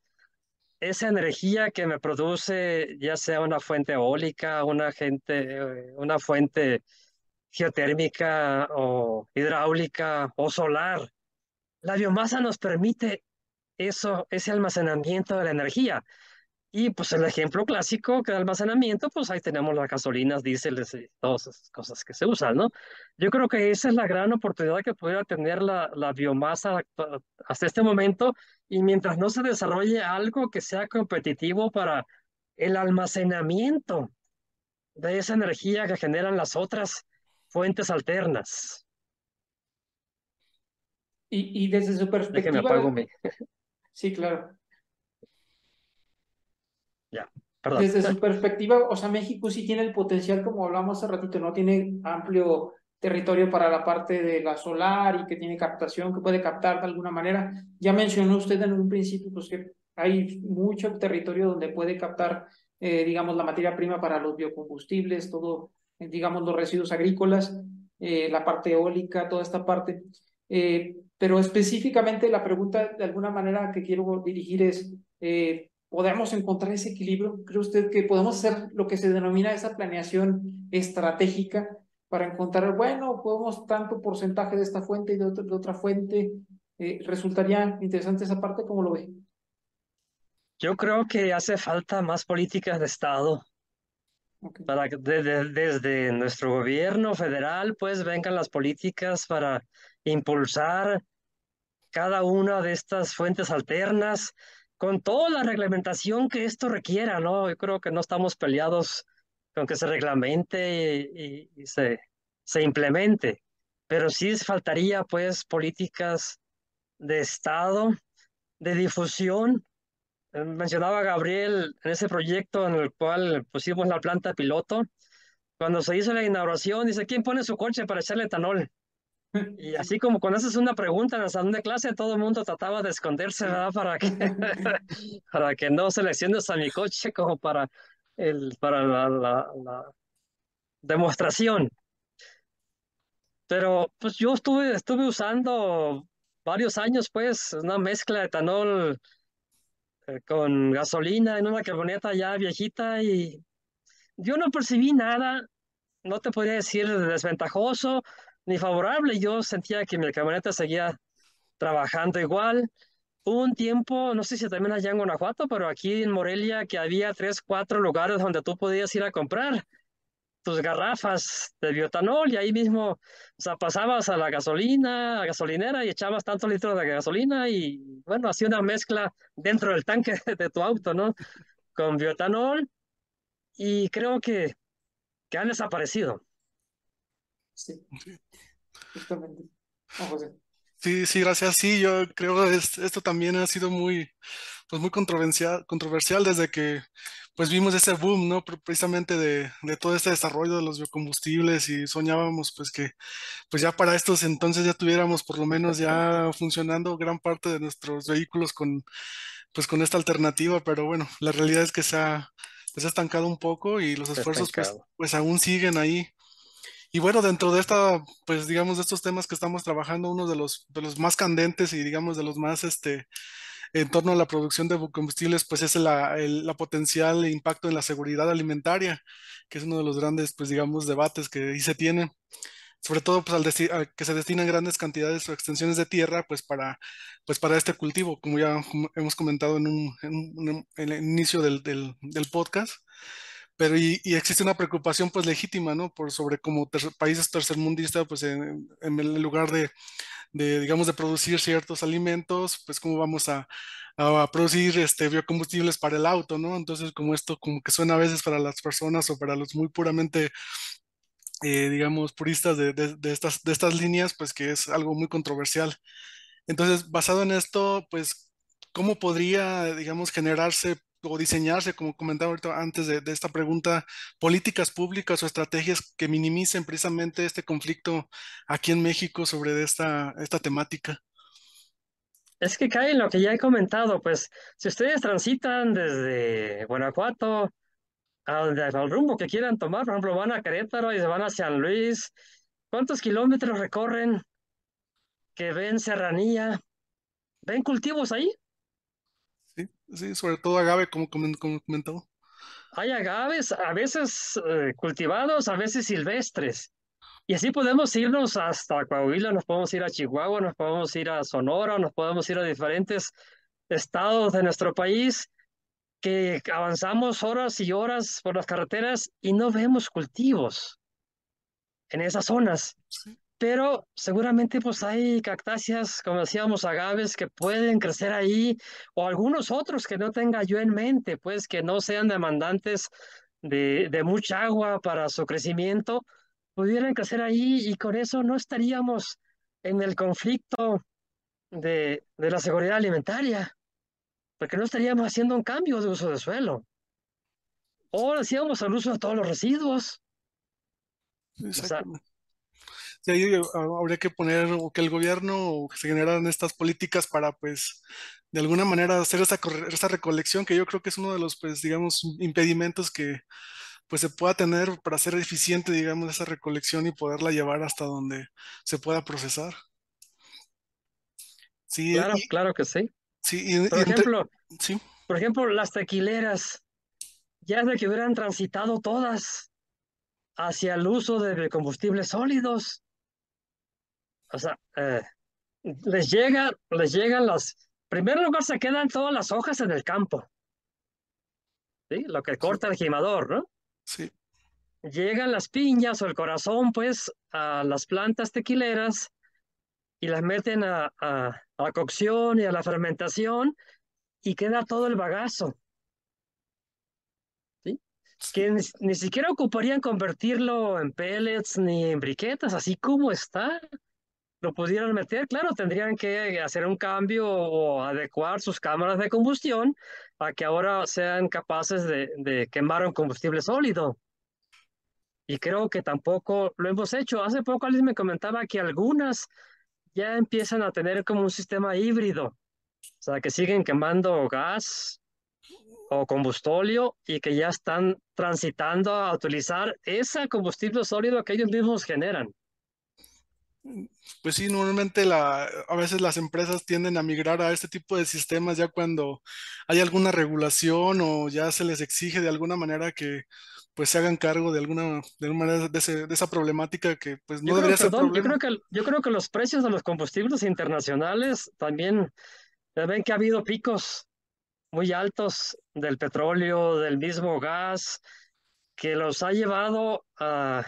esa energía que me produce, ya sea una fuente eólica, una, eh, una fuente geotérmica o hidráulica o solar. La biomasa nos permite eso, ese almacenamiento de la energía. Y pues el ejemplo clásico que de almacenamiento, pues ahí tenemos las gasolinas, diéseles y todas esas cosas que se usan, ¿no? Yo creo que esa es la gran oportunidad que pudiera tener la, la biomasa hasta este momento y mientras no se desarrolle algo que sea competitivo para el almacenamiento de esa energía que generan las otras fuentes alternas. Y, y desde su perspectiva... apago mi... *laughs* Sí, claro. Perdón. Desde su perspectiva, o sea, México sí tiene el potencial, como hablamos hace ratito, ¿no? Tiene amplio territorio para la parte de la solar y que tiene captación, que puede captar de alguna manera. Ya mencionó usted en un principio, pues que hay mucho territorio donde puede captar, eh, digamos, la materia prima para los biocombustibles, todo digamos, los residuos agrícolas, eh, la parte eólica, toda esta parte. Eh, pero específicamente la pregunta de alguna manera que quiero dirigir es, eh, ¿podemos encontrar ese equilibrio? ¿Cree usted que podemos hacer lo que se denomina esa planeación estratégica para encontrar, bueno, podemos tanto porcentaje de esta fuente y de otra, de otra fuente? ¿Resultaría interesante esa parte? ¿Cómo lo ve? Yo creo que hace falta más políticas de Estado para que desde, desde nuestro gobierno federal pues vengan las políticas para impulsar cada una de estas fuentes alternas con toda la reglamentación que esto requiera, ¿no? Yo creo que no estamos peleados con que se reglamente y, y se, se implemente, pero sí faltaría pues políticas de Estado, de difusión eh, mencionaba Gabriel en ese proyecto en el cual pusimos la planta piloto. Cuando se hizo la inauguración, dice, ¿quién pone su coche para echarle etanol? Y así como cuando haces una pregunta en el salón de clase, todo el mundo trataba de esconderse, ¿verdad? Para que, *laughs* *laughs* para que no selecciones a mi coche como para, el, para la, la, la demostración. Pero pues yo estuve, estuve usando varios años, pues, una mezcla de etanol eh, con gasolina en una camioneta ya viejita y yo no percibí nada, no te podría decir desventajoso ni favorable, yo sentía que mi camioneta seguía trabajando igual. Hubo un tiempo, no sé si también allá en Guanajuato, pero aquí en Morelia que había tres, cuatro lugares donde tú podías ir a comprar tus garrafas de biotanol y ahí mismo, o sea, pasabas a la gasolina, a gasolinera y echabas tantos litros de gasolina y bueno, hacía una mezcla dentro del tanque *laughs* de tu auto, ¿no? Con biotanol y creo que, que han desaparecido. Sí, justamente. José. Sí, sí, gracias. Sí, yo creo que es- esto también ha sido muy, pues muy controversial, controversial desde que pues vimos ese boom, ¿no? Pre- Precisamente de, de todo este desarrollo de los biocombustibles y soñábamos pues que pues ya para estos entonces ya tuviéramos por lo menos ya funcionando gran parte de nuestros vehículos con pues con esta alternativa, pero bueno, la realidad es que se ha pues, ha estancado un poco y los esfuerzos pues pues aún siguen ahí. Y bueno, dentro de esta, pues digamos, de estos temas que estamos trabajando, uno de los, de los más candentes y digamos de los más, este, en torno a la producción de combustibles, pues es la, el- la potencial impacto en la seguridad alimentaria, que es uno de los grandes, pues digamos, debates que ahí se tienen, sobre todo pues al, a que se destinan grandes cantidades o extensiones de tierra, pues para, pues para este cultivo, como ya hemos comentado en, un, en, un- en el inicio del, del, del podcast. Pero y, existe una preocupación pues legítima, ¿no? Por sobre ter- países tercermundistas, pues en, en el lugar de, de, digamos, de producir ciertos alimentos, pues cómo vamos a, a producir este, biocombustibles para el auto, ¿no? Entonces, como esto como que suena a veces para las personas o para los muy puramente, eh, digamos, puristas de, de, de estas, de estas líneas, pues que es algo muy controversial. Entonces, basado en esto, pues, ¿cómo podría, digamos, generarse o diseñarse, como comentaba antes de, de esta pregunta, políticas públicas o estrategias que minimicen precisamente este conflicto aquí en México sobre esta, esta temática? Es que cae en lo que ya he comentado, pues si ustedes transitan desde Guanajuato al, al rumbo que quieran tomar, por ejemplo, van a Querétaro y se van a San Luis, ¿cuántos kilómetros recorren que ven serranía? ¿Ven cultivos ahí? Sí, sí, sobre todo agave, como, como. Hay agaves, a veces eh, cultivados, a veces silvestres. Y así podemos irnos hasta Coahuila, nos podemos ir a Chihuahua, nos podemos ir a Sonora, nos podemos ir a diferentes estados de nuestro país que avanzamos horas y horas por las carreteras y no vemos cultivos en esas zonas. Sí, Pero seguramente pues hay cactáceas, como decíamos, agaves que pueden crecer ahí, o algunos otros que no tenga yo en mente, pues que no sean demandantes de, de mucha agua para su crecimiento, pudieran crecer ahí y con eso no estaríamos en el conflicto de, de la seguridad alimentaria, porque no estaríamos haciendo un cambio de uso de suelo, o hacíamos el uso de todos los residuos. O sea, Sí, ahí, eh, habría que poner o que el gobierno o que se generaran estas políticas para, pues, de alguna manera hacer esa, esa recolección, que yo creo que es uno de los, pues, digamos, impedimentos que, pues, se pueda tener para hacer eficiente, digamos, esa recolección y poderla llevar hasta donde se pueda procesar. Sí, claro, y, claro que sí. sí, y, y Por entre- ejemplo, sí, por ejemplo, las tequileras, ya de que hubieran transitado todas hacia el uso de combustibles sólidos. O sea, eh, les llega, les llegan las, en primer lugar se quedan todas las hojas en el campo, ¿sí? Lo que corta el gimador, ¿no? sí, Llegan las piñas o el corazón, pues, a las plantas tequileras y las meten a, a, a cocción y a la fermentación y queda todo el bagazo, ¿sí? Que ni, ni siquiera ocuparían convertirlo en pellets ni en briquetas, así como está. Lo pudieran meter, claro, tendrían que hacer un cambio o adecuar sus cámaras de combustión a que ahora sean capaces de, de quemar un combustible sólido. Y creo que tampoco lo hemos hecho. Hace poco alguien me comentaba que algunas ya empiezan a tener como un sistema híbrido, o sea, que siguen quemando gas o combustóleo y que ya están transitando a utilizar ese combustible sólido que ellos mismos generan. Pues sí, normalmente la, a veces las empresas tienden a migrar a este tipo de sistemas ya cuando hay alguna regulación o ya se les exige de alguna manera que pues se hagan cargo de alguna, de alguna manera de, ese- de esa problemática que pues no Yo creo, debería ser perdón, yo problema. creo que, yo creo que los precios de los combustibles internacionales también, ya ven que ha habido picos muy altos del petróleo, del mismo gas, que los ha llevado a,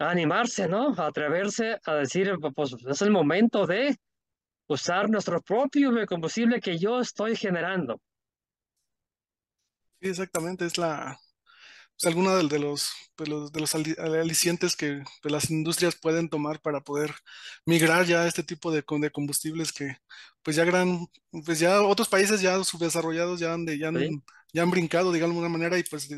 a animarse, ¿no? A atreverse a decir, pues es el momento de usar nuestro propio combustible que yo estoy generando. Sí, exactamente, es la, pues, alguna de, de los, de los, de los ali- alicientes que pues, las industrias pueden tomar para poder migrar ya a este tipo de, de combustibles que pues ya gran, pues ya otros países ya subdesarrollados ya han, de- ya han, Sí. ya han brincado de alguna manera y pues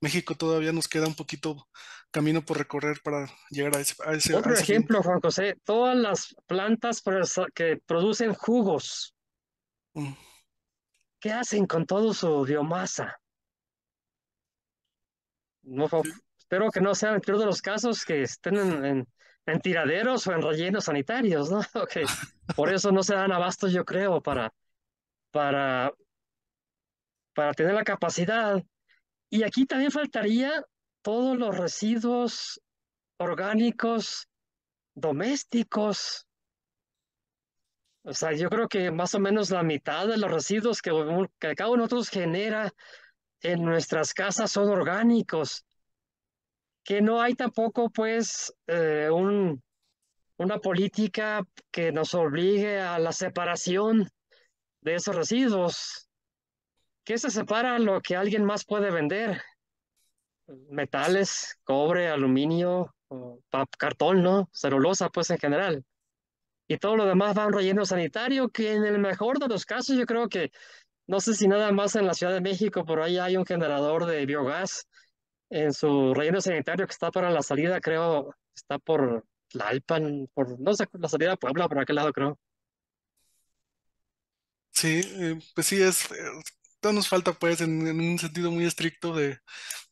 México todavía nos queda un poquito camino por recorrer para llegar a ese, a ese, a Otro ese fin. ejemplo, Juan José, todas las plantas que producen jugos, Mm. ¿qué hacen con toda su biomasa? No, fa- espero que no sean el peor de los casos que estén en, en- en tiraderos o en rellenos sanitarios, ¿no? *laughs* Que por eso no se dan abasto, yo creo, para, para, para tener la capacidad. Y aquí también faltaría todos los residuos orgánicos domésticos. O sea, yo creo que más o menos la mitad de los residuos que, que cada uno de nosotros genera en nuestras casas son orgánicos, que no hay tampoco pues eh, un, una política que nos obligue a la separación de esos residuos. ¿Qué se separa lo que alguien más puede vender? Metales, cobre, aluminio, cartón, ¿no? Celulosa, pues en general. Y todo lo demás va a un relleno sanitario que en el mejor de los casos yo creo que, no sé si nada más en la Ciudad de México, por ahí hay un generador de biogás en su relleno sanitario que está para la salida, creo, está por Tlalpan, por, no sé, la salida de Puebla, por aquel lado creo. Sí, eh, pues sí, es, eh, nos falta pues en, en un sentido muy estricto de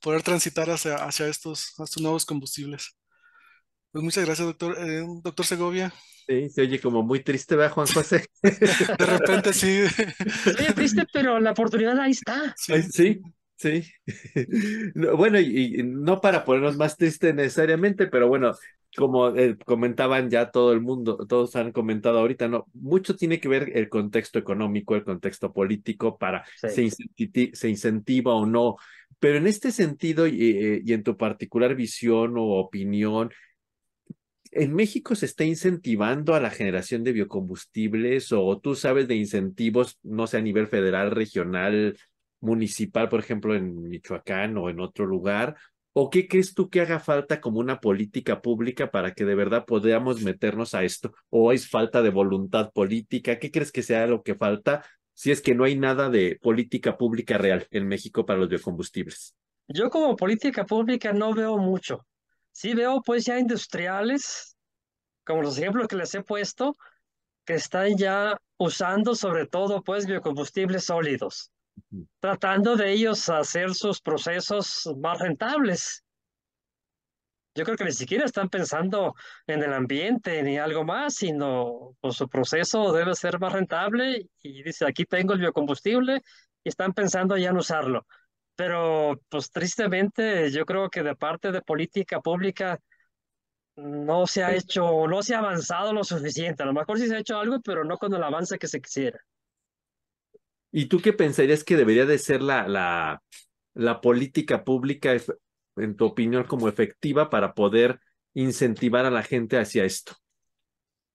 poder transitar hacia, hacia estos, estos nuevos combustibles. Pues muchas gracias, doctor, eh, doctor Segovia. Sí, se oye como muy triste, ¿verdad, Juan José? De repente sí. Sí, triste, pero la oportunidad ahí está. Sí, sí. *laughs* No, Bueno, y, y no para ponernos más tristes necesariamente, pero bueno, como eh, comentaban ya todo el mundo, todos han comentado ahorita, no, mucho tiene que ver el contexto económico, el contexto político para Sí. se, incenti- se incentiva o no. Pero en este sentido y, eh, y en tu particular visión o opinión, ¿En México se está incentivando a la generación de biocombustibles o tú sabes de incentivos, no sé, a nivel federal, regional, municipal, por ejemplo, en Michoacán o en otro lugar? ¿O qué crees tú que haga falta como una política pública para que de verdad podamos meternos a esto? ¿O es falta de voluntad política? ¿Qué crees que sea lo que falta si es que no hay nada de política pública real en México para los biocombustibles? Yo como política pública no veo mucho. Sí veo pues ya industriales, como los ejemplos que les he puesto, que están ya usando sobre todo pues biocombustibles sólidos. Tratando de ellos hacer sus procesos más rentables. Yo creo que ni siquiera están pensando en el ambiente ni algo más, sino pues su proceso debe ser más rentable y dice, aquí tengo el biocombustible y están pensando ya en usarlo. Pero pues tristemente yo creo que de parte de política pública no se ha hecho, no se ha avanzado lo suficiente. A lo mejor sí se ha hecho algo, pero no con el avance que se quisiera. ¿Y tú qué pensarías que debería de ser la, la, política pública, en tu opinión, como efectiva para poder incentivar a la gente hacia esto?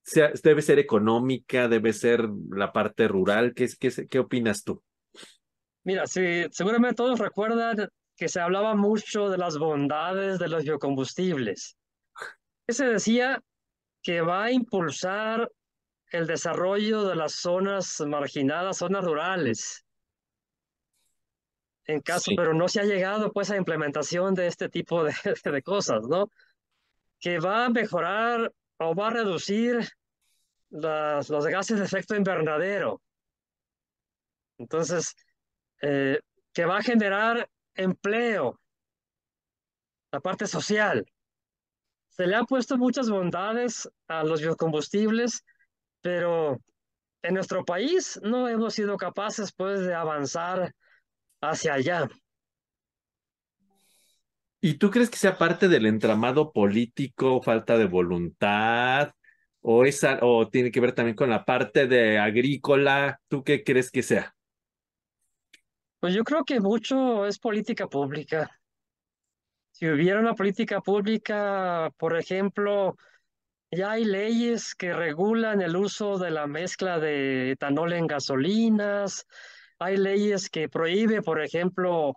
Sea, ¿Debe ser económica? ¿Debe ser la parte rural? ¿Qué, qué, qué opinas tú? Mira, sí, seguramente todos recuerdan que se hablaba mucho de las bondades de los biocombustibles. Se decía que va a impulsar el desarrollo de las zonas marginadas, zonas rurales. En caso, Sí. pero no se ha llegado pues a implementación de este tipo de, *laughs* de cosas, ¿no? Que va a mejorar o va a reducir las, los gases de efecto invernadero. Entonces, eh, que va a generar empleo, la parte social. Se le han puesto muchas bondades a los biocombustibles, pero en nuestro país no hemos sido capaces pues de avanzar hacia allá. ¿Y tú crees que sea parte del entramado político, falta de voluntad, o, esa, o tiene que ver también con la parte de agrícola? ¿Tú qué crees que sea? Pues yo creo que mucho es política pública. Si hubiera una política pública, por ejemplo, ya hay leyes que regulan el uso de la mezcla de etanol en gasolinas, hay leyes que prohíbe, por ejemplo,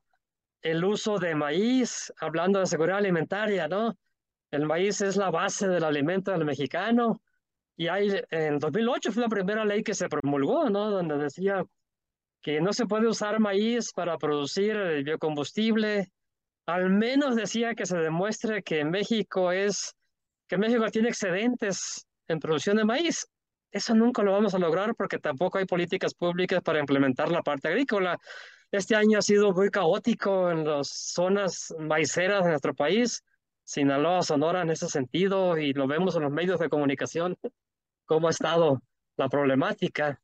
el uso de maíz, hablando de seguridad alimentaria, ¿no? El maíz es la base del alimento del mexicano. Y hay, en 2008 fue la primera ley que se promulgó, ¿no? Donde decía que no se puede usar maíz para producir biocombustible. Al menos decía que se demuestre que México es, que México tiene excedentes en producción de maíz. Eso nunca lo vamos a lograr porque tampoco hay políticas públicas para implementar la parte agrícola. Este año ha sido muy caótico en las zonas maiceras de nuestro país, Sinaloa, Sonora en ese sentido, y lo vemos en los medios de comunicación, cómo ha estado la problemática.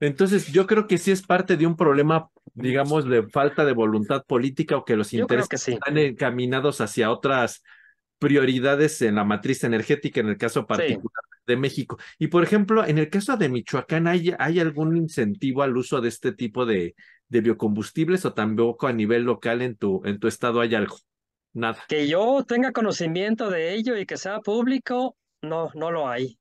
Entonces, yo creo que sí es parte de un problema, digamos, de falta de voluntad política o que los intereses están encaminados hacia otras prioridades en la matriz energética, en el caso particular de México. Y por ejemplo, en el caso de Michoacán, ¿hay, hay algún incentivo al uso de este tipo de, de biocombustibles o tampoco a nivel local en tu, en tu estado hay algo? Nada. Que yo tenga conocimiento de ello y que sea público, no, no lo hay.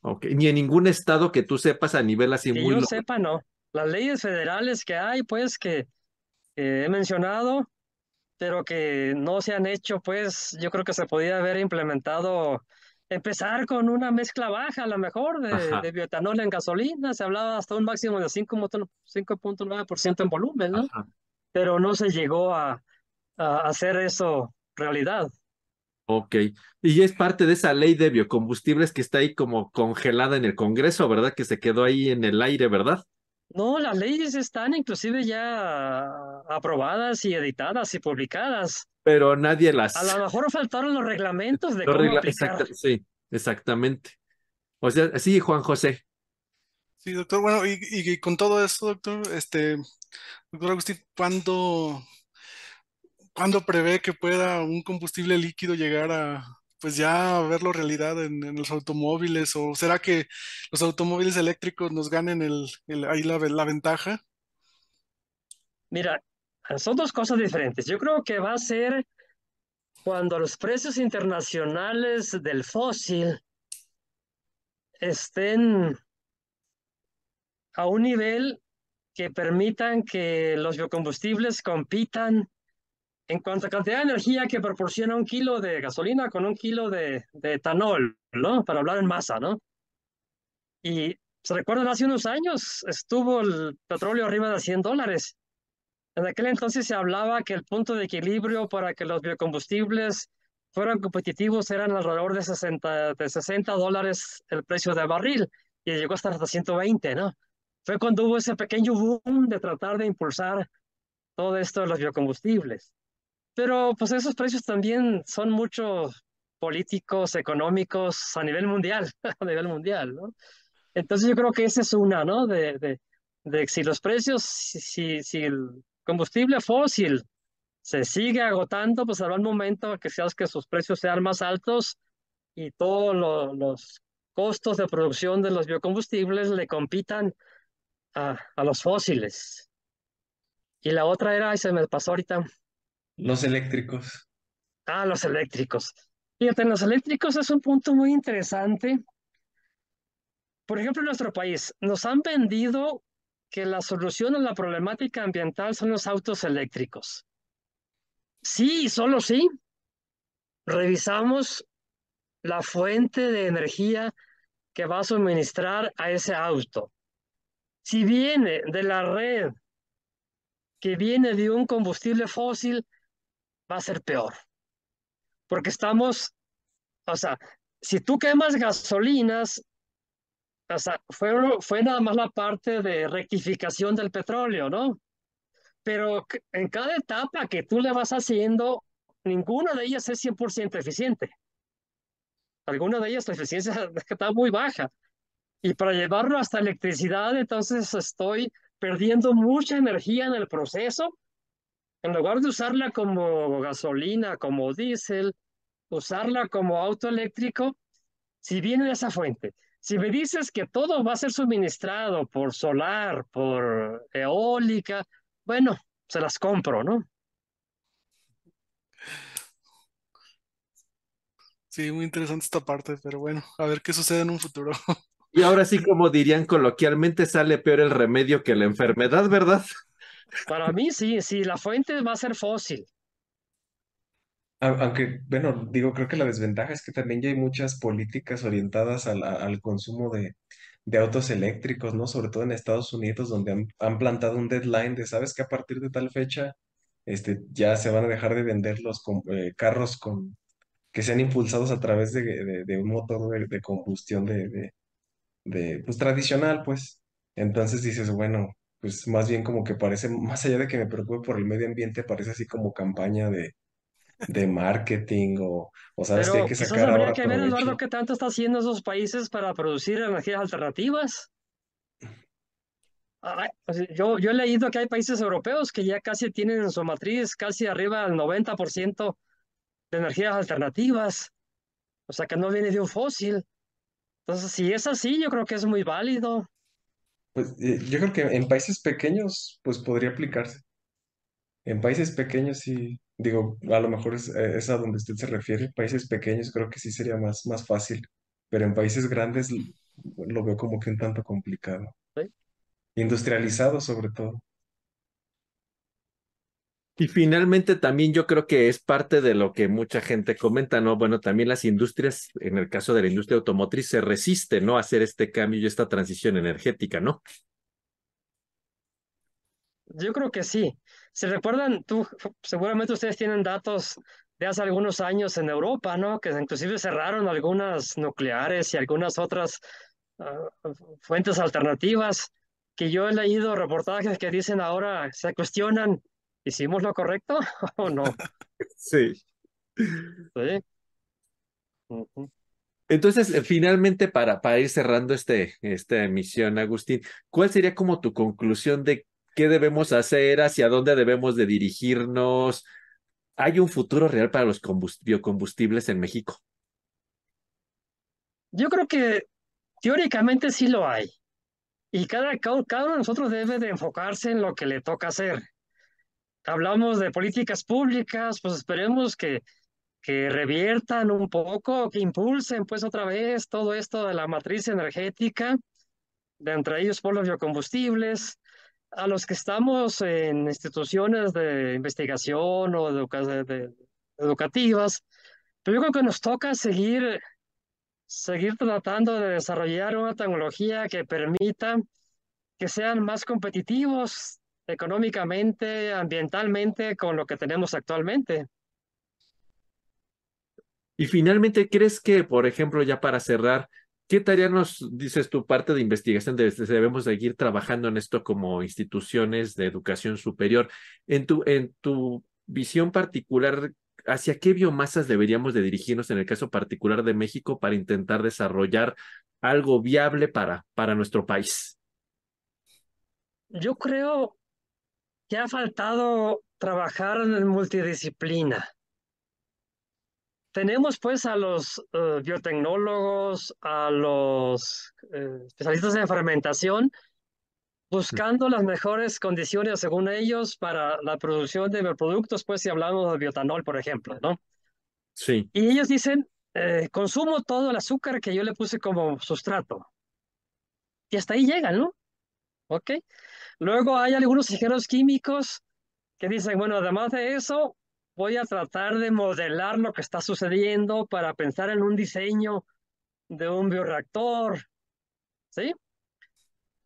Okay. Ni en ningún estado que tú sepas a nivel así que muy... yo sepa, no. Las leyes federales que hay, pues, que he mencionado, pero que no se han hecho, pues yo creo que se podía haber implementado, empezar con una mezcla baja, a lo mejor, de, bioetanol en gasolina, se hablaba hasta un máximo de 5.9% en volumen, ¿no? Pero no se llegó a, a hacer eso realidad. Ok, y es parte de esa ley de biocombustibles que está ahí como congelada en el Congreso, ¿verdad? Que se quedó ahí en el aire, ¿verdad? No, las leyes están inclusive ya aprobadas y editadas y publicadas. Pero nadie las... A lo mejor faltaron los reglamentos de cómo aplicar. sí, exactamente. O sea, sí, Juan José. Sí, doctor, bueno, y, con todo esto, doctor, este, doctor Agustín, ¿cuándo, ¿cuándo prevé que pueda un combustible líquido llegar a, pues ya verlo realidad en, los automóviles o será que los automóviles eléctricos nos ganen el, ahí la, la ventaja? Mira, son dos cosas diferentes. Yo creo que va a ser cuando los precios internacionales del fósil estén a un nivel que permitan que los biocombustibles compitan en cuanto a cantidad de energía que proporciona un kilo de gasolina con un kilo de, etanol, ¿no? Para hablar en masa, ¿no? Y se recuerdan, hace unos años estuvo el petróleo arriba de 100 dólares. En aquel entonces se hablaba que el punto de equilibrio para que los biocombustibles fueran competitivos eran alrededor de 60, de 60 dólares el precio de barril y llegó hasta 120, ¿no? Fue cuando hubo ese pequeño boom de tratar de impulsar todo esto de los biocombustibles. Pero pues esos precios también son muchos políticos, económicos a nivel mundial, *laughs* a nivel mundial, ¿no? Entonces yo creo que esa es una, ¿no? De, de, de si los precios, si, si el combustible fósil se sigue agotando, pues habrá un momento que seas que sus precios sean más altos y todos los costos de producción de los biocombustibles le compitan a, a los fósiles. Y la otra era, y se me pasó ahorita, los eléctricos. Ah, los eléctricos. Fíjate, los eléctricos es un punto muy interesante. Por ejemplo, en nuestro país nos han vendido que la solución a la problemática ambiental son los autos eléctricos. Sí, solo sí. Revisamos la fuente de energía que va a suministrar a ese auto. Si viene de la red que viene de un combustible fósil, va a ser peor. Porque estamos, o sea, si tú quemas gasolinas, o sea, fue, fue nada más la parte de rectificación del petróleo, ¿no? Pero en cada etapa que tú le vas haciendo, ninguna de ellas es 100% eficiente. Alguna de ellas la eficiencia *laughs* está muy baja. Y para llevarlo hasta electricidad, entonces estoy perdiendo mucha energía en el proceso en lugar de usarla como gasolina, como diésel, usarla como auto eléctrico, si viene de esa fuente. Si me dices que todo va a ser suministrado por solar, por eólica, bueno, se las compro, ¿no? Sí, muy interesante esta parte, pero bueno, a ver qué sucede en un futuro. Y ahora sí, como dirían coloquialmente, sale peor el remedio que la enfermedad, ¿verdad? Para mí sí, sí, la fuente va a ser fósil. Au- Aunque, bueno, digo, creo que la desventaja es que también ya hay muchas políticas orientadas al, al consumo de, de autos eléctricos, ¿no? Sobre todo en Estados Unidos, donde han, han plantado un deadline de, ¿sabes que a partir de tal fecha, este, ya se van a dejar de vender los eh, carros con, que sean impulsados a través de, de- un motor de, de combustión de, pues, tradicional, pues. Entonces dices, bueno, pues más bien como que parece, más allá de que me preocupe por el medio ambiente, parece así como campaña de de marketing o, o sabes que hay Pero que sacar habría ahora que ver. Eduardo, qué tanto está haciendo esos países para producir energías alternativas. Ah, sea, yo, yo he leído que hay países europeos que ya casi tienen en su matriz casi arriba del 90% de energías alternativas, o sea que no viene de un fósil. Entonces, si es así, yo creo que es muy válido. Pues eh, yo creo que en países pequeños, pues podría aplicarse. En países pequeños sí, digo, a lo mejor es, eh, es a donde usted se refiere. Países pequeños creo que sí sería más, más fácil, pero en países grandes l- lo veo como que un tanto complicado. ¿sí? Industrializado sobre todo. Y finalmente también yo creo que es parte de lo que mucha gente comenta, ¿no? Bueno, también las industrias, en el caso de la industria automotriz, se resisten, ¿no? A hacer este cambio y esta transición energética, ¿no? Yo creo que sí. Si recuerdan, tú, seguramente ustedes tienen datos de hace algunos años en Europa, ¿no? Que inclusive cerraron algunas nucleares y algunas otras ah, fuentes alternativas, que yo he leído reportajes que dicen ahora, se cuestionan, ¿hicimos lo correcto *laughs* o no? Sí. Entonces, eh, finalmente, para, para ir cerrando este, esta emisión, Agustín, ¿cuál sería como tu conclusión de qué debemos hacer, hacia dónde debemos de dirigirnos? ¿Hay un futuro real para los combust- biocombustibles en México? Yo creo que teóricamente sí lo hay. Y cada, cada, cada uno de nosotros debe de enfocarse en lo que le toca hacer. Hablamos de políticas públicas, pues esperemos que, que reviertan un poco, que impulsen pues otra vez todo esto de la matriz energética, de entre ellos por los biocombustibles, a los que estamos en instituciones de investigación o educa- de- de- educativas, pero yo creo que nos toca seguir, seguir tratando de desarrollar una tecnología que permita que sean más competitivos económicamente, ambientalmente con lo que tenemos actualmente. Y finalmente, ¿crees que, por ejemplo, ya para cerrar, qué tarea nos dices tu parte de investigación? de- Debemos seguir trabajando en esto como instituciones de educación superior. En tu, en tu visión particular, ¿hacia qué biomasas deberíamos de dirigirnos en el caso particular de México para intentar desarrollar algo viable para, para nuestro país? Yo creo que ha faltado trabajar en multidisciplina. Tenemos pues a los eh, biotecnólogos, a los eh, especialistas en fermentación, buscando las mejores condiciones según ellos para la producción de bioproductos, pues si hablamos de biotanol, por ejemplo, ¿no? Sí, Y ellos dicen, eh, consumo todo el azúcar que yo le puse como sustrato. Y hasta ahí llegan, ¿no? ¿Ok? Luego hay algunos ingenieros químicos que dicen, bueno, además de eso, voy a tratar de modelar lo que está sucediendo para pensar en un diseño de un bioreactor, ¿sí?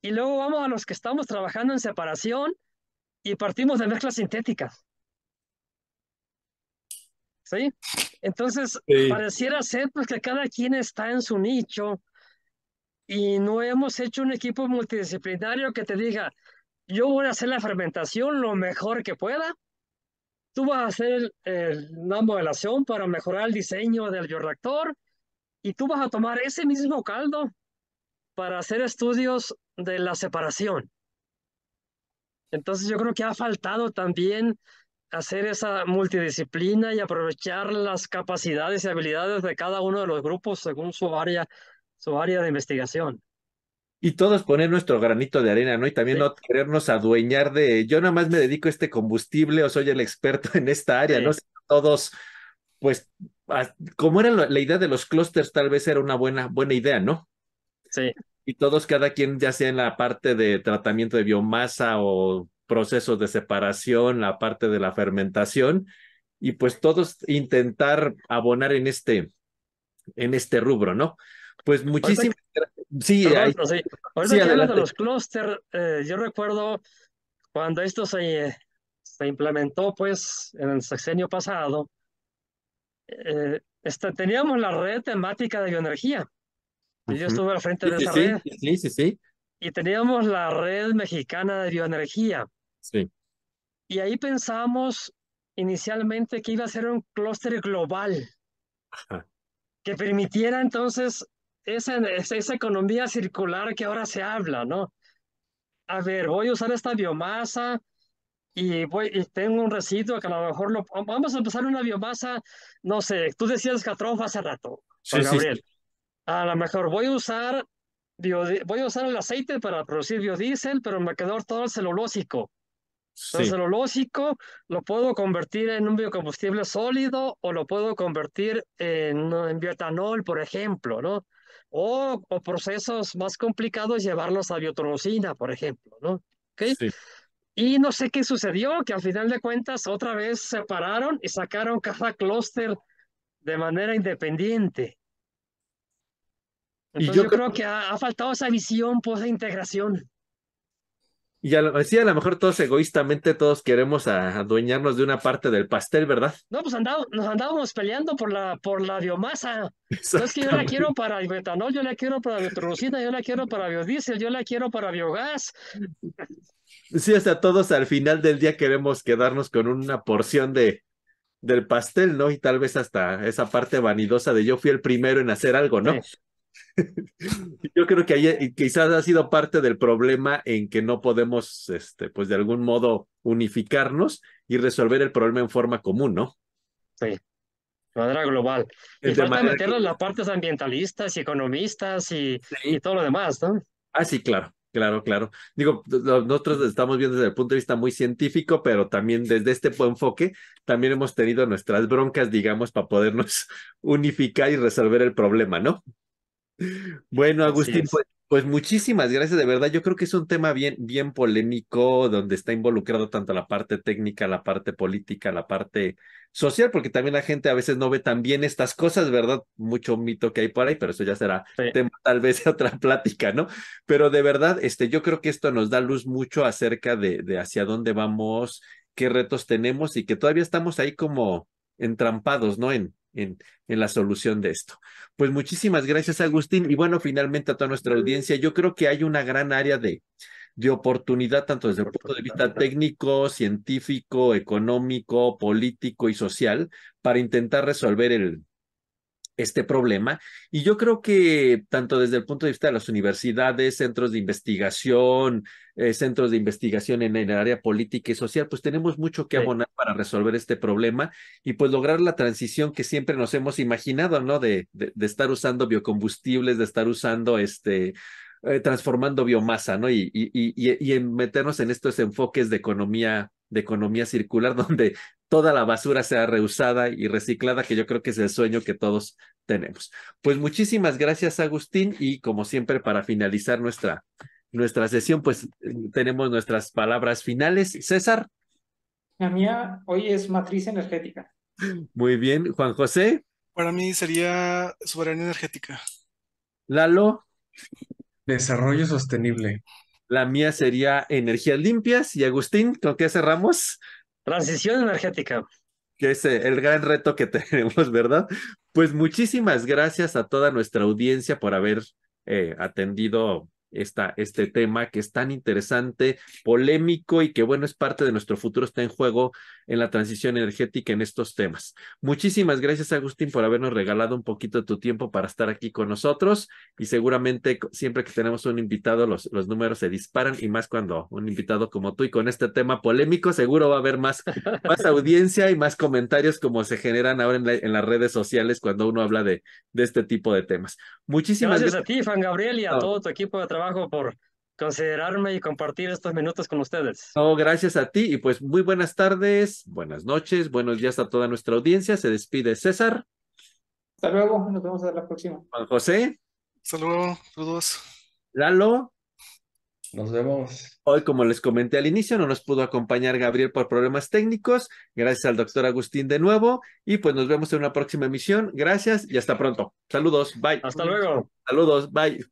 Y luego vamos a los que estamos trabajando en separación y partimos de mezclas sintéticas, ¿sí? Entonces, Sí. pareciera ser pues que cada quien está en su nicho y no hemos hecho un equipo multidisciplinario que te diga, yo voy a hacer la fermentación lo mejor que pueda, tú vas a hacer el- una modelación para mejorar el diseño del bioreactor y tú vas a tomar ese mismo caldo para hacer estudios de la separación. Entonces yo creo que ha faltado también hacer esa multidisciplina y aprovechar las capacidades y habilidades de cada uno de los grupos según su área, su área de investigación. Y todos poner nuestro granito de arena, ¿no? Y también Sí. no querernos adueñar de, yo nada más me dedico a este combustible o soy el experto en esta área, Sí. ¿no? Todos, pues, como era la, la idea de los clústeres, tal vez era una buena, buena idea, ¿no? Sí, Y todos, cada quien, ya sea en la parte de tratamiento de biomasa o procesos de separación, la parte de la fermentación, y pues todos intentar abonar en este, en este rubro, ¿no? Pues muchísimas Sí, Ahorita sí. Ahorita que hablas de los clústeres, eh, yo recuerdo cuando esto se, se implementó, pues, en el sexenio pasado, eh, este, teníamos la red temática de bioenergía. Y yo estuve al frente de esa red. Sí, sí, sí. Y teníamos la red mexicana de bioenergía. Sí. Y ahí pensamos inicialmente que iba a ser un clúster global que permitiera entonces esa, esa economía circular que ahora se habla, ¿no? A ver, voy a usar esta biomasa y, voy, y tengo un residuo que a lo mejor lo... Vamos a empezar una biomasa, no sé, tú decías catrofa hace rato, sí, Gabriel. A lo mejor voy a usar voy a usar el aceite para producir biodiesel, pero me quedó todo el celulósico. El celulósico lo puedo convertir en un biocombustible sólido o lo puedo convertir en, en bioetanol, por ejemplo, ¿no? O, o, procesos más complicados llevarlos a biotronosina, por ejemplo, ¿no? ¿Okay? Y no sé qué sucedió, que al final de cuentas otra vez separaron y sacaron cada clúster de manera independiente. Entonces yo, creo, que ha, ha, faltado esa visión, pues, de integración. Y a lo, sí, a lo mejor todos egoístamente, todos queremos adueñarnos de una parte del pastel, ¿verdad? No, pues andado, nos andábamos peleando por la, por la biomasa. es que yo la quiero para metanol, yo la quiero para biotrocina, yo la quiero para biodiesel, yo la quiero para biogás. Sí, sea, todos al final del día queremos quedarnos con una porción de, del pastel, ¿no? Y tal vez hasta esa parte vanidosa de yo fui el primero en hacer algo, ¿no? *laughs* Yo creo que ahí quizás ha sido parte del problema en que no podemos, este, pues de algún modo unificarnos y resolver el problema en forma común, ¿no? Sí, de manera global. Y de falta meter las partes ambientalistas y economistas y, y todo lo demás, ¿no? Ah, sí, claro. Claro, claro. Digo, nosotros estamos viendo desde el punto de vista muy científico, pero también desde este enfoque, también hemos tenido nuestras broncas, digamos, para podernos *laughs* unificar y resolver el problema, ¿no? Bueno, Agustín, pues, pues, muchísimas gracias, de verdad. Yo creo que es un tema bien, bien polémico, donde está involucrado tanto la parte técnica, la parte política, la parte social, porque también la gente a veces no ve tan bien estas cosas, ¿verdad? Mucho mito que hay por ahí, pero eso ya será tema tal vez de otra plática, ¿no? Pero de verdad, este, yo creo que esto nos da luz mucho acerca de, de hacia dónde vamos, qué retos tenemos y que todavía estamos ahí como entrampados, ¿no? En, en, en, la solución de esto. Pues muchísimas gracias, Agustín. Y bueno, finalmente a toda nuestra audiencia, yo creo que hay una gran área de, de oportunidad, tanto desde el punto de vista técnico, científico, económico, político y social, para intentar resolver el, este problema. Y yo creo que tanto desde el punto de vista de las universidades, centros de investigación, eh, centros de investigación en el área política y social, pues tenemos mucho que abonar para resolver este problema y pues lograr la transición que siempre nos hemos imaginado, ¿no? De, de, de estar usando biocombustibles, de estar usando este eh, transformando biomasa, ¿no? Y, y, y, y en meternos en estos enfoques de economía, de economía circular, *laughs* donde toda la basura sea reusada y reciclada, que yo creo que es el sueño que todos tenemos. Pues muchísimas gracias, Agustín, y como siempre, para finalizar nuestra, nuestra sesión, pues tenemos nuestras palabras finales. César. La mía hoy es matriz energética. Muy bien, Juan José. Para mí sería soberanía energética. Lalo. Desarrollo sostenible. La mía sería energías limpias. Y Agustín, ¿con qué cerramos? Transición energética. Que es eh, el gran reto que *laughs* tenemos, ¿verdad? Pues muchísimas gracias a toda nuestra audiencia por haber eh, atendido esta, este tema que es tan interesante, polémico y que bueno, es parte de nuestro futuro, está en juego en la transición energética en estos temas. Muchísimas gracias, Agustín, por habernos regalado un poquito de tu tiempo para estar aquí con nosotros y seguramente siempre que tenemos un invitado los, los números se disparan y más cuando un invitado como tú y con este tema polémico seguro va a haber más, más *laughs* audiencia y más comentarios como se generan ahora en, la, en las redes sociales cuando uno habla de, de este tipo de temas. Muchísimas gracias. Gracias a ti, Juan Gabriel, y a todo tu equipo de trabajo por considerarme y compartir estos minutos con ustedes. No, gracias a ti y pues muy buenas tardes, buenas noches, buenos días a toda nuestra audiencia. Se despide César. Hasta luego, nos vemos a la próxima. Juan José. Hasta luego, saludos. Lalo. Nos vemos. Hoy, como les comenté al inicio, no nos pudo acompañar Gabriel por problemas técnicos. Gracias al doctor Agustín de nuevo. Y pues nos vemos en una próxima emisión. Gracias y hasta pronto. Saludos. Bye. Hasta luego. Saludos. Bye.